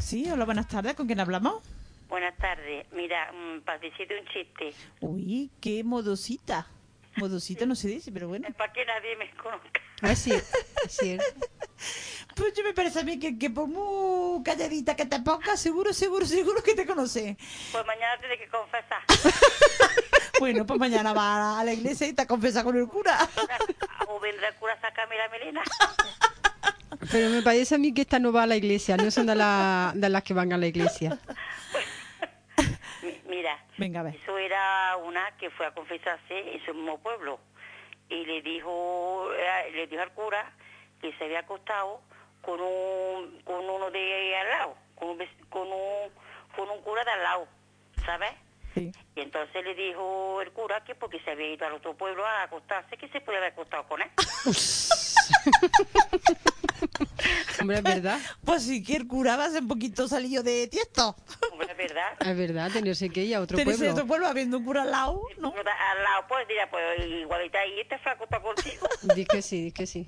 S6: Sí, hola, buenas tardes. ¿Con quién hablamos?
S14: Buenas tardes. Mira, mm, para decirte un chiste,
S6: Uy, qué modosita. Modosita no se dice, pero bueno.
S14: para que nadie me conozca.
S18: Así, así.
S6: Pues yo me parece a mí que, que por muy calladita que te pongas, seguro, seguro, seguro que te conoce.
S14: Pues mañana tienes que confesar.
S6: Bueno, pues mañana va a la iglesia y te confiesa con el cura.
S14: o vendrá el cura a sacarme la melena.
S18: Pero me parece a mí que esta no va a la iglesia, no son de, la- de las que van a la iglesia.
S14: Mi- Mira,
S6: Venga, a ver.
S14: eso era una que fue a confesarse en su mismo pueblo. Y le dijo, eh, le dijo al cura que se había acostado con un, con uno de al lado, con un, vec- con un, con un cura de al lado, ¿sabes?
S6: Sí.
S14: Y entonces le dijo el cura que porque se había ido al otro pueblo a acostarse, que se podía haber acostado con él.
S18: Hombre, es verdad.
S6: Pues sí, que el cura va a ser un poquito salido de tiesto.
S14: Hombre, es verdad.
S18: Es verdad, tenerse que ir a otro
S6: Tenés
S18: pueblo.
S6: otro pueblo habiendo un cura al lado, ¿no?
S14: Al lado, pues dirá, pues igualita ahí este flaco está contigo.
S18: Di que sí, di que sí.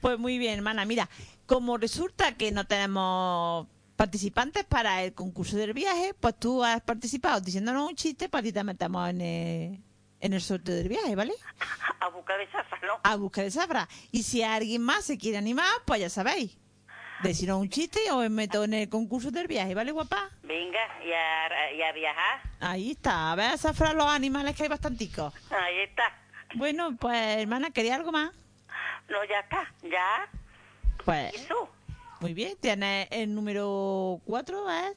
S6: Pues muy bien, hermana. Mira, como resulta que no tenemos participantes para el concurso del viaje, pues tú has participado diciéndonos un chiste, para ti te metemos en el, en el sorteo del viaje, ¿vale?
S14: A buscar de zafra, ¿no?
S6: A buscar de Zafra. Y si alguien más se quiere animar, pues ya sabéis. Decirnos un chiste o os meto en el concurso del viaje, ¿vale, guapa?
S14: Venga, y a, y a viajar.
S6: Ahí está. A ver, Zafra, los animales que hay bastanticos.
S14: Ahí está.
S6: Bueno, pues, hermana, ¿quería algo más?
S14: No, ya está, ya.
S6: Pues,
S14: Eso.
S6: muy bien. Tienes el número 4, ¿eh?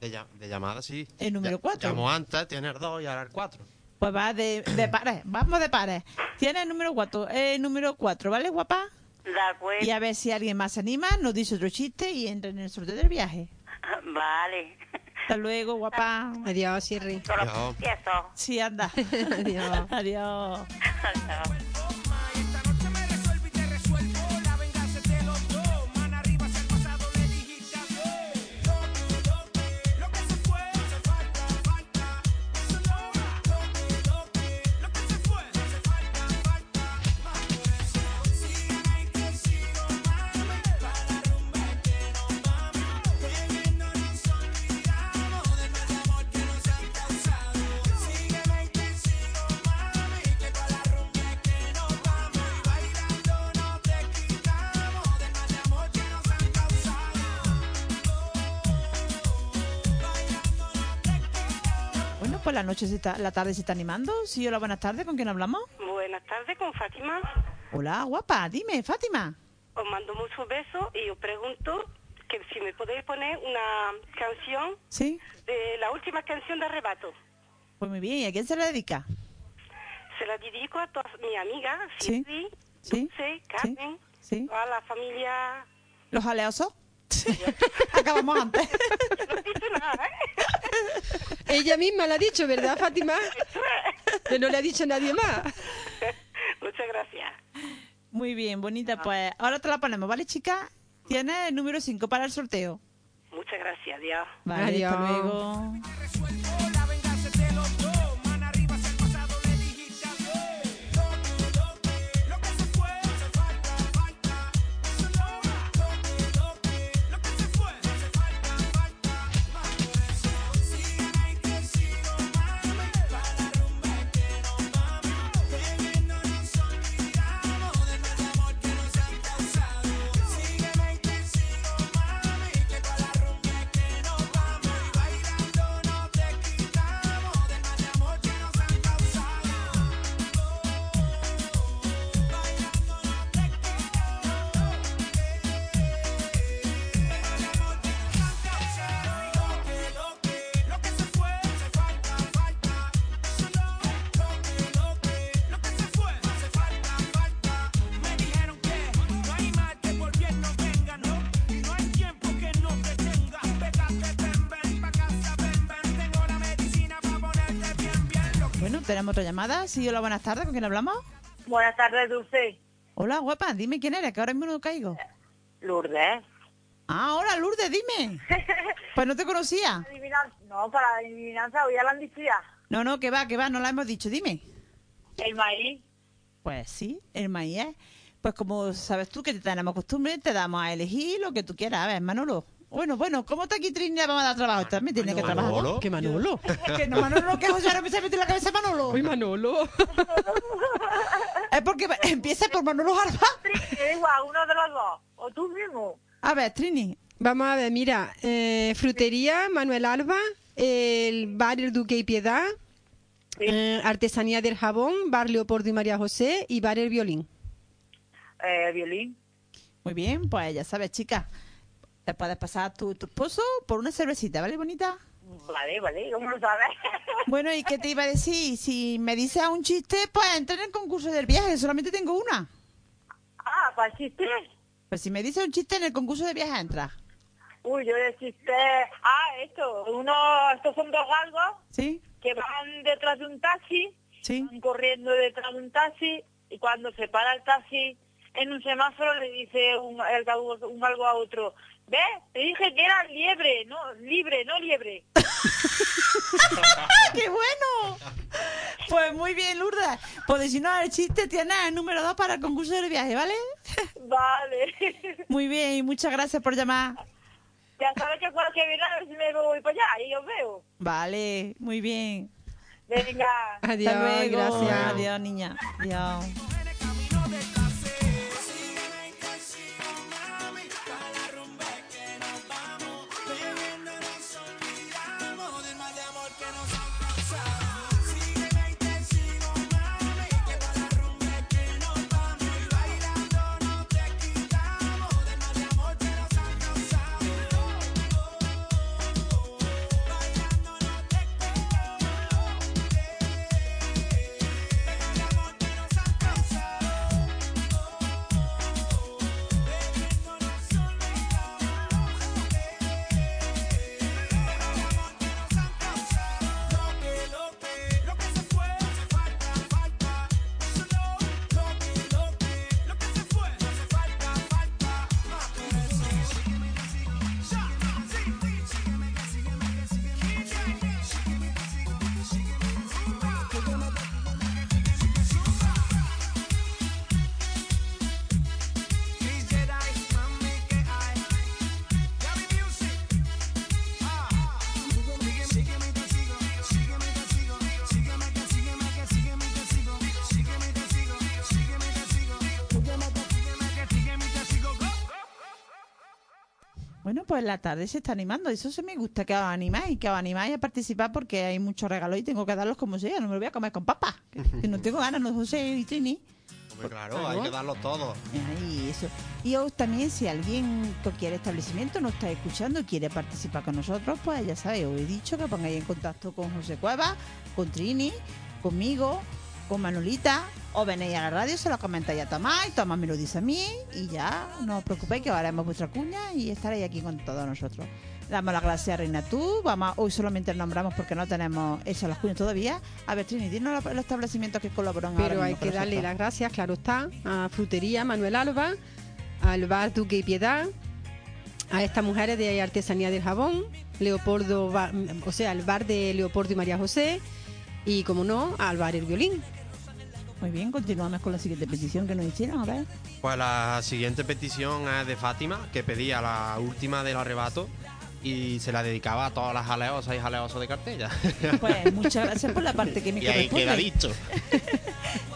S2: De, llam- de llamada, sí.
S6: El número
S2: Ya-
S6: cuatro.
S2: Llamó antes, tiene el 2 y ahora el 4.
S6: Pues va de, de pares, vamos de pares. Tiene el número 4, el número 4, ¿vale, guapa?
S14: De acuerdo.
S19: Y a ver si alguien más se anima, nos dice otro chiste y entra en el sorteo del viaje.
S14: Vale.
S19: Hasta luego, guapa.
S18: Adiós, Sirri.
S2: Adiós.
S19: Sí, anda.
S18: Adiós.
S19: Adiós. Pues la noche se está, la tarde se está animando. Sí, hola, buenas tardes. ¿Con quién hablamos?
S20: Buenas tardes, con Fátima.
S19: Hola, guapa. Dime, Fátima.
S20: Os mando muchos besos y os pregunto que si me podéis poner una canción
S19: Sí.
S20: de la última canción de Arrebato.
S19: Pues muy bien. ¿Y a quién se la dedica?
S20: Se la dedico a todas mis amigas,
S19: Sí. Sí.
S20: Dulce, Carmen,
S19: Sí.
S20: a la familia...
S19: ¿Los aleosos? Acabamos antes.
S18: Ella misma lo ha dicho, ¿verdad, Fátima? Que no le ha dicho nadie más.
S20: Muchas gracias.
S19: Muy bien, bonita. Pues ahora te la ponemos, ¿vale, chica? Tienes el número 5 para el sorteo.
S20: Muchas gracias, adiós.
S19: Vale,
S18: Adiós.
S19: hasta luego. Tenemos otra llamada. Sí, hola, buenas tardes. ¿Con quién hablamos?
S21: Buenas tardes, Dulce.
S19: Hola, guapa. Dime quién eres, que ahora mismo no caigo.
S21: Lourdes.
S19: Ah, hola, Lourdes, dime. Pues no te conocía.
S21: No, para la adivinanza, hoy ya la han dicho ya.
S19: No, no, que va, que va, no la hemos dicho. Dime.
S21: El maíz.
S19: Pues sí, el maíz es. Pues como sabes tú que te tenemos costumbre, te damos a elegir lo que tú quieras. A ver, Manolo. Bueno, bueno, ¿cómo está aquí Trini? Vamos a dar trabajo. También tiene que trabajar.
S2: Manolo.
S18: ¿Qué Manolo?
S19: Que no, Manolo, que José ahora me se mete en la cabeza Manolo.
S18: Uy, Manolo.
S19: Es porque empieza por Manolo Jarba.
S21: Digo a uno de los dos. O tú mismo.
S19: A ver, Trini.
S18: Vamos a ver, mira, eh, frutería Manuel Alba, el bar El Duque y Piedad, eh, artesanía del jabón, bar Leopoldo y María José y bar El Violín.
S21: Eh, violín.
S19: Muy bien, pues ya sabes, chica. Te puedes pasar tu, tu esposo por una cervecita, ¿vale, bonita?
S21: Vale, vale, ¿cómo lo sabes?
S19: Bueno, ¿y qué te iba a decir? Si me dices un chiste, pues entra en el concurso del viaje. Solamente tengo una.
S21: ah, para chiste.
S19: Pues si me dices un chiste en el concurso de viaje, entra.
S21: Uy, yo de chiste. Ah, esto. Uno, estos son dos galgos
S19: ¿Sí?
S21: que van detrás de un taxi.
S19: Sí.
S21: Van corriendo detrás de un taxi. Y cuando se para el taxi en un semáforo, le dice un, el un galgo a otro. ¿Ves? Te dije que era liebre, no, libre, no liebre.
S19: ¡Qué bueno! Pues muy bien, Lourdes. Pues si no, el chiste tiene el número dos para el concurso del viaje, ¿vale?
S21: Vale.
S19: Muy bien, y muchas gracias por llamar.
S21: Ya sabes que cuando que viene a ver si me voy para allá y os veo.
S19: Vale, muy bien.
S21: Venga.
S18: Adiós,
S19: Hasta luego.
S18: gracias.
S19: Adiós, niña. Adiós.
S6: Pues la tarde se está animando. Eso se me gusta, que os animáis, que os animáis a participar porque hay muchos regalos y tengo que darlos como sea. No me lo voy a comer con papas. Que, no tengo ganas, no José y Trini.
S19: Claro, hay que darlo todo.
S6: Ahí, eso. Y os también, si alguien que quiere establecimiento nos está escuchando y quiere participar con nosotros, pues ya sabéis, os he dicho que pongáis en contacto con José Cueva, con Trini, conmigo, con Manolita, o venéis a la radio, se lo comentáis a Tomás, y Tomás me lo dice a mí, y ya no os preocupéis que haremos vuestra cuña y estaréis aquí con todos nosotros. Damos las gracias a Reina Tú, vamos, hoy solamente nombramos porque no tenemos hechas las cuñas todavía. A ver, Trini, dinos los, establecimientos que colaboran ahora
S18: Pero hay que darle
S6: nosotros.
S18: las gracias, claro está, a Frutería Manuel Alba, al bar Duque y Piedad, a estas mujeres de Artesanía del Jabón, Leopoldo, o sea, al bar de Leopoldo y María José, y como no, al bar El Violín.
S6: Muy bien, continuamos con la siguiente petición que nos hicieron, a ver.
S19: Pues la siguiente petición es de Fátima, que pedía la última del arrebato y se la dedicaba a todas las jaleosas y jaleosos de cartella.
S6: Pues muchas gracias por la parte que me
S19: y ahí queda dicho.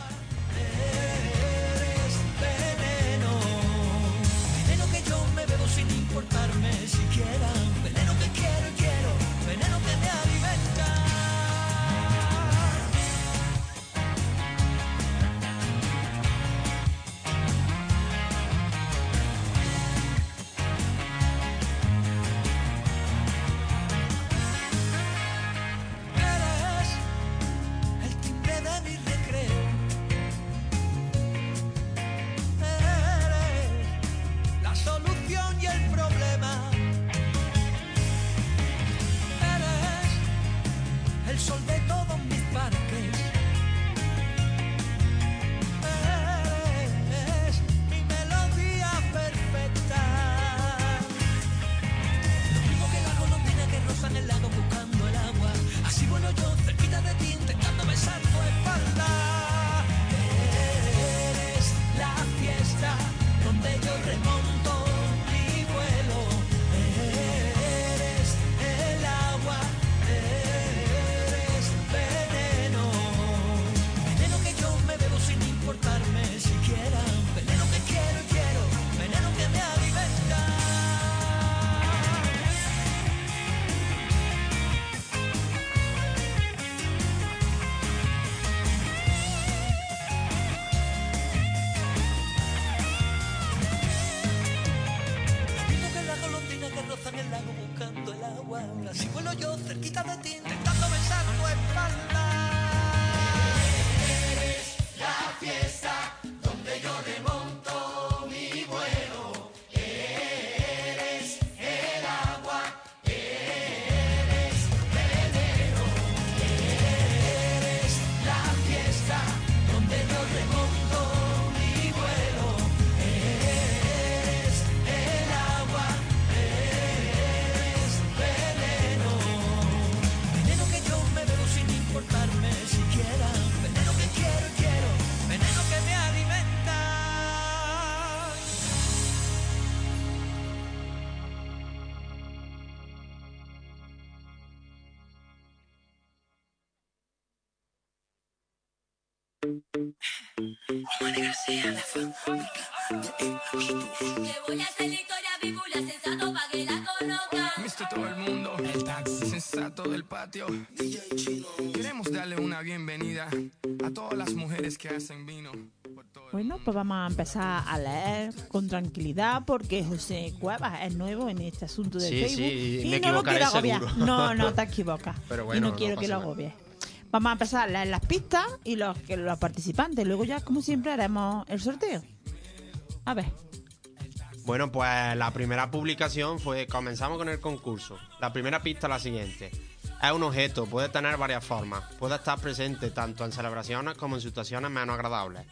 S5: voy a hacer la historia bíbula sensato pa' que la conozcan.
S22: Mr. Todo el mundo, el taxi sensato del patio. Queremos darle una bienvenida a todas las mujeres que hacen vino.
S6: Bueno, pues vamos a empezar a leer con tranquilidad porque José Cuevas es nuevo en este asunto de
S19: Sí,
S6: Facebook.
S19: sí,
S6: y
S19: me
S6: no lo quiero agobiar.
S19: seguro.
S6: No, no te equivocas.
S19: Pero
S6: y
S19: bueno,
S6: no quiero
S19: no
S6: que lo agobies. Vamos a empezar leer las pistas y los, los participantes. Luego ya, como siempre, haremos el sorteo. A ver.
S19: Bueno, pues la primera publicación fue, comenzamos con el concurso. La primera pista es la siguiente. Es un objeto, puede tener varias formas. Puede estar presente tanto en celebraciones como en situaciones menos agradables.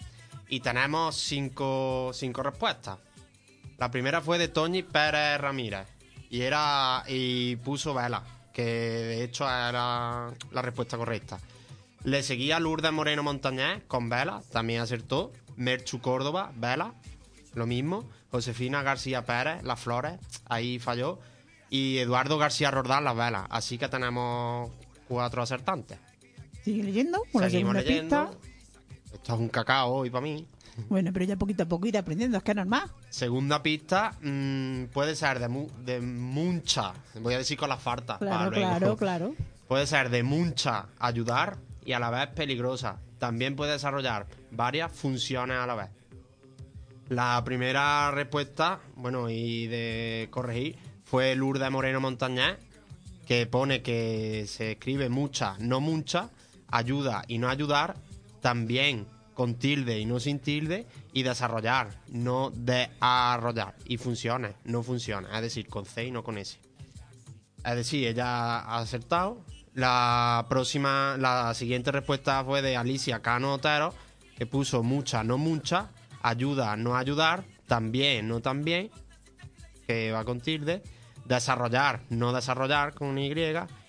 S19: Y tenemos cinco, cinco respuestas. La primera fue de Toñi Pérez Ramírez. Y era. y puso vela, que de hecho era la respuesta correcta. Le seguía Lourdes Moreno Montañés con vela, también acertó. Merchu Córdoba, vela, lo mismo. Josefina García Pérez, las flores, ahí falló. Y Eduardo García Rordán, las velas. Así que tenemos cuatro acertantes.
S6: Sigue leyendo
S19: Seguimos leyendo.
S6: pista.
S19: Esto es un cacao hoy para mí.
S6: Bueno, pero ya poquito a poco ir aprendiendo, es que es normal.
S2: Segunda pista mm, puede ser de, mu- de mucha, voy a decir con las fartas. para
S6: Claro, claro, claro.
S2: Puede ser de mucha ayudar y a la vez peligrosa. También puede desarrollar varias funciones a la vez. La primera respuesta, bueno, y de corregir, fue Lourdes Moreno Montañés, que pone que se escribe mucha, no mucha, ayuda y no ayudar, también con tilde y no sin tilde, y desarrollar, no desarrollar, y funciones, no funciones, es decir, con C y no con S. Es decir, ella ha acertado. La próxima, la siguiente respuesta fue de Alicia Cano Otero, que puso mucha, no mucha, ayuda, no ayudar, también, no también, que va con tilde, desarrollar, no desarrollar con Y,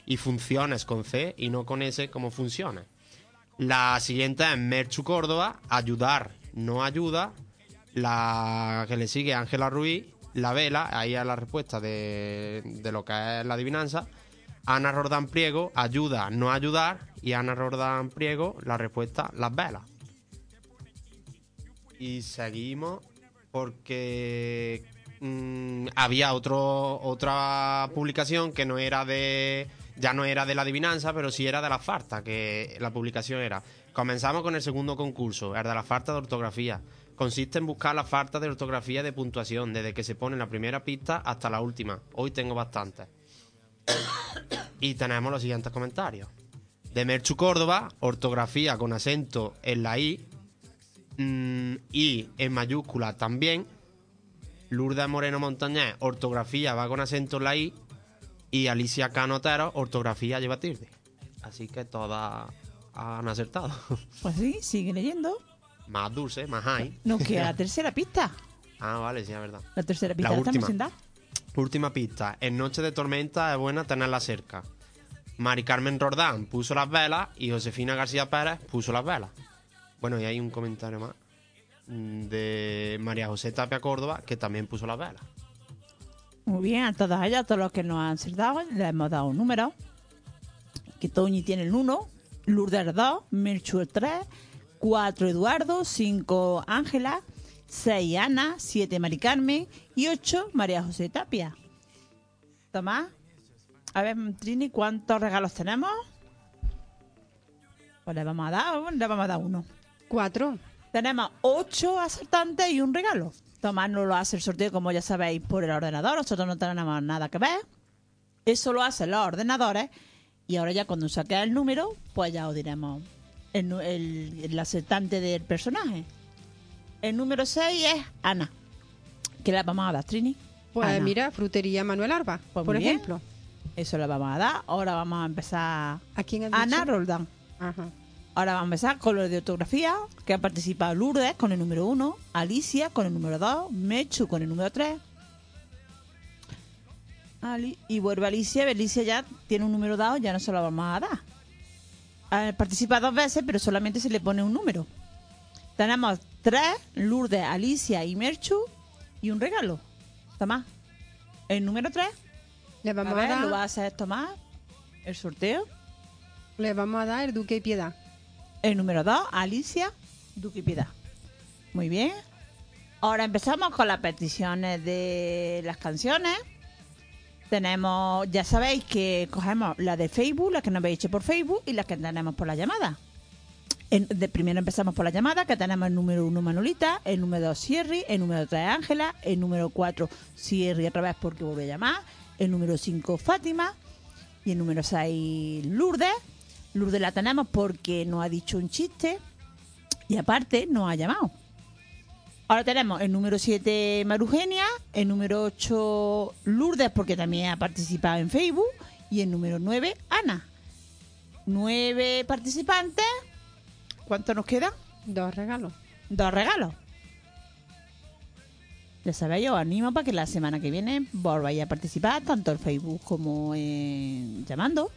S2: y funciones con C y no con S como funciones. La siguiente es Merchu Córdoba, ayudar, no ayuda. La que le sigue Ángela Ruiz, la vela, ahí es la respuesta de, de lo que es la adivinanza. Ana Rordán Priego, ayuda, no ayudar. Y Ana Rordán Priego, la respuesta, las velas. Y seguimos porque mm, había otro, otra publicación que no era de. Ya no era de la adivinanza, pero sí era de la farta, que la publicación era. Comenzamos con el segundo concurso, el de la farta de ortografía. Consiste en buscar la falta de ortografía de puntuación, desde que se pone la primera pista hasta la última. Hoy tengo bastantes. y tenemos los siguientes comentarios. De Merchu Córdoba, ortografía con acento en la I, mm, y en mayúscula también. Lourdes Moreno Montañés, ortografía va con acento en la I. Y Alicia Canotero, ortografía lleva tilde. Así que todas han acertado.
S6: Pues sí, sigue leyendo.
S2: más dulce, más high.
S6: Nos queda la tercera pista.
S2: Ah, vale, sí, es verdad.
S6: La tercera pista
S2: La
S6: la, estamos
S2: última.
S6: dar.
S2: Última pista. En noche de tormenta es buena tenerla cerca. Mari Carmen Rordán puso las velas y Josefina García Pérez puso las velas. Bueno, y hay un comentario más mm, de María José Tapia Córdoba que también puso las velas.
S6: Muy bien, a todas ellas, a todos los que nos han acertado, le hemos dado un número. Que Toñi tiene el 1, Lourdes el 2, Merchu el 3, 4 Eduardo, 5 Ángela, 6 Ana, 7 Mari Carmen y 8 María José Tapia. Tomás, a ver, Trini, ¿cuántos regalos tenemos? Pues le vamos a dar, le vamos a dar uno.
S18: Cuatro.
S6: Tenemos ocho acertantes y un regalo. Tomás no lo hace el sorteo, como ya sabéis, por el ordenador. Nosotros no tenemos nada que ver. Eso lo hacen los ordenadores. Y ahora ya cuando saque el número, pues ya os diremos el, el- el acertante del personaje. El número 6 es Ana. ¿Qué le vamos a dar, Trini?
S18: Pues
S6: Ana.
S18: mira, frutería Manuel Arba,
S6: Pues
S18: por
S6: bien.
S18: ejemplo.
S6: Eso le vamos a dar. Ahora vamos a empezar.
S18: ¿A quién has
S6: Ana
S18: dicho?
S6: Roldán.
S18: Ajá.
S6: Ahora vamos a empezar con lo de ortografía, que ha participado Lourdes con el número 1, Alicia con el número 2, Mechu con el número 3. Ali- y vuelve Alicia, Alicia ya tiene un número dado, ya no se lo vamos a dar. Participa dos veces, pero solamente se le pone un número. Tenemos tres, Lourdes, Alicia y Merchu, y un regalo. Tomás, el número 3.
S18: Le vamos
S6: a ver,
S18: a dar-
S6: lo va a hacer Tomás, el sorteo.
S18: Le vamos a dar el Duque y Piedad.
S6: El número 2, Alicia, Piedad. Muy bien. Ahora empezamos con las peticiones de las canciones. Tenemos, ya sabéis que cogemos la de Facebook, la que nos habéis hecho por Facebook y las que tenemos por la llamada. De, primero empezamos por la llamada, que tenemos el número 1 Manolita, el número 2 Sierri, el número 3 Ángela, el número 4 Sierri otra vez porque vuelve a llamar, el número 5 Fátima y el número 6 Lourdes. Lourdes la tenemos porque nos ha dicho un chiste y aparte nos ha llamado. Ahora tenemos el número 7 Marugenia, el número 8 Lourdes porque también ha participado en Facebook y el número 9 Ana. Nueve participantes. ¿Cuánto nos queda?
S18: Dos regalos.
S6: Dos regalos. Ya sabéis, yo os animo para que la semana que viene volváis a participar, tanto en Facebook como en llamando.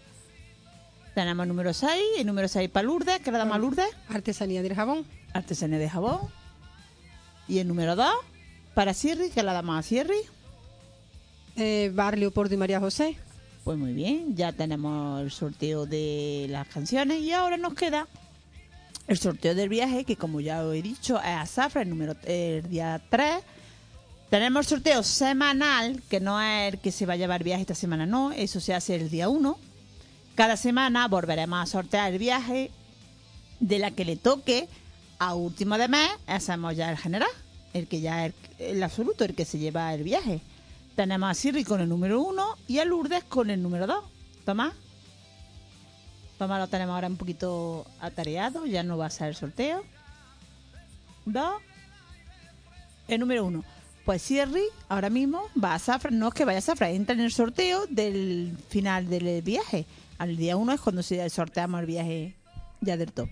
S6: Tenemos el número 6, el número 6 para Lourdes, que le damos a Lourdes.
S18: Artesanía del jabón.
S6: Artesanía de jabón. Y el número 2 para Sierri, que la damos a Sierri.
S18: Eh, Bar Leopoldo y María José.
S6: Pues muy bien, ya tenemos el sorteo de las canciones y ahora nos queda el sorteo del viaje, que como ya os he dicho, es a Zafra, el, número, el día 3 Tenemos sorteo semanal, que no es el que se va a llevar viaje esta semana, no, eso se hace el día 1. Cada semana volveremos a sortear el viaje de la que le toque a último de mes, hacemos ya el general, el que ya es el, absoluto, el que se lleva el viaje. Tenemos a Siri con el número 1 y a Lourdes con el número 2. Tomás. Tomás lo tenemos ahora un poquito atareado, ya no va a ser el sorteo. Dos. El número 1. Pues Siri ahora mismo va a Zafra, no es que vaya a Zafra, entra en el sorteo del final del viaje. Al día 1 es cuando se sorteamos el viaje ya del top.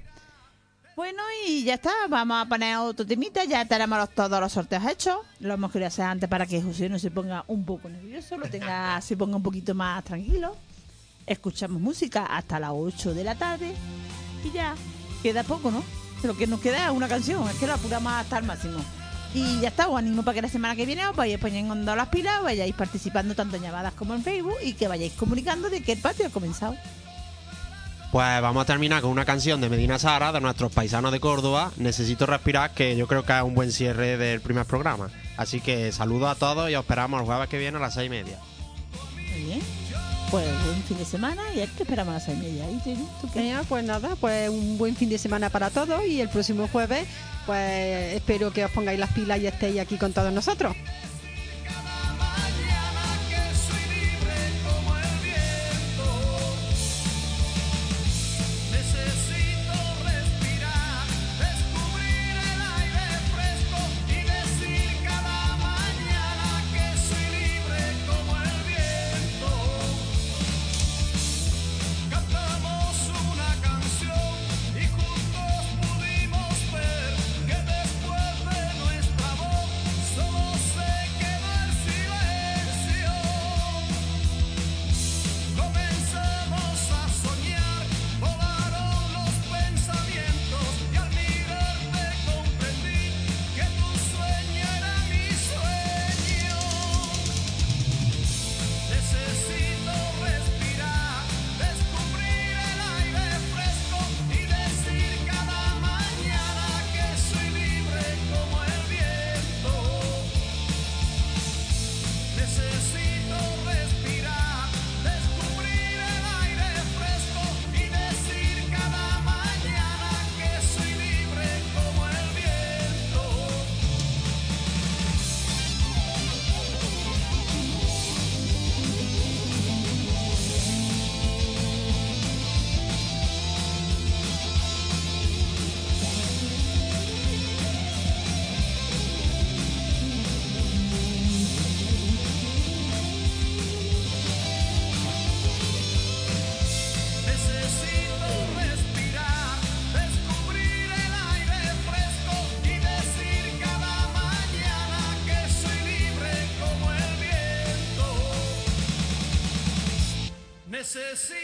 S6: Bueno, y ya está. Vamos a poner otro temita. Ya tenemos todos los sorteos hechos. Lo hemos querido hacer antes para que José no se ponga un poco nervioso, lo tenga, se ponga un poquito más tranquilo. Escuchamos música hasta las 8 de la tarde. Y ya, queda poco, ¿no? Lo que nos queda es una canción. Es que lo apuramos hasta el máximo. Y ya está, os animo para que la semana que viene os vayáis poniendo las pilas, vayáis participando tanto en llamadas como en Facebook y que vayáis comunicando de que el patio ha comenzado.
S2: Pues vamos a terminar con una canción de Medina Sara, de nuestros paisanos de Córdoba, Necesito Respirar, que yo creo que es un buen cierre del primer programa. Así que saludos a todos y os esperamos el jueves que viene a las seis y media.
S6: Muy bien. Pues buen fin de semana y es que esperamos a las seis y media. ¿Y tú,
S16: pues nada, pues un buen fin de semana para todos y el próximo jueves, pues espero que os pongáis las pilas y estéis aquí con todos nosotros.
S23: Necesito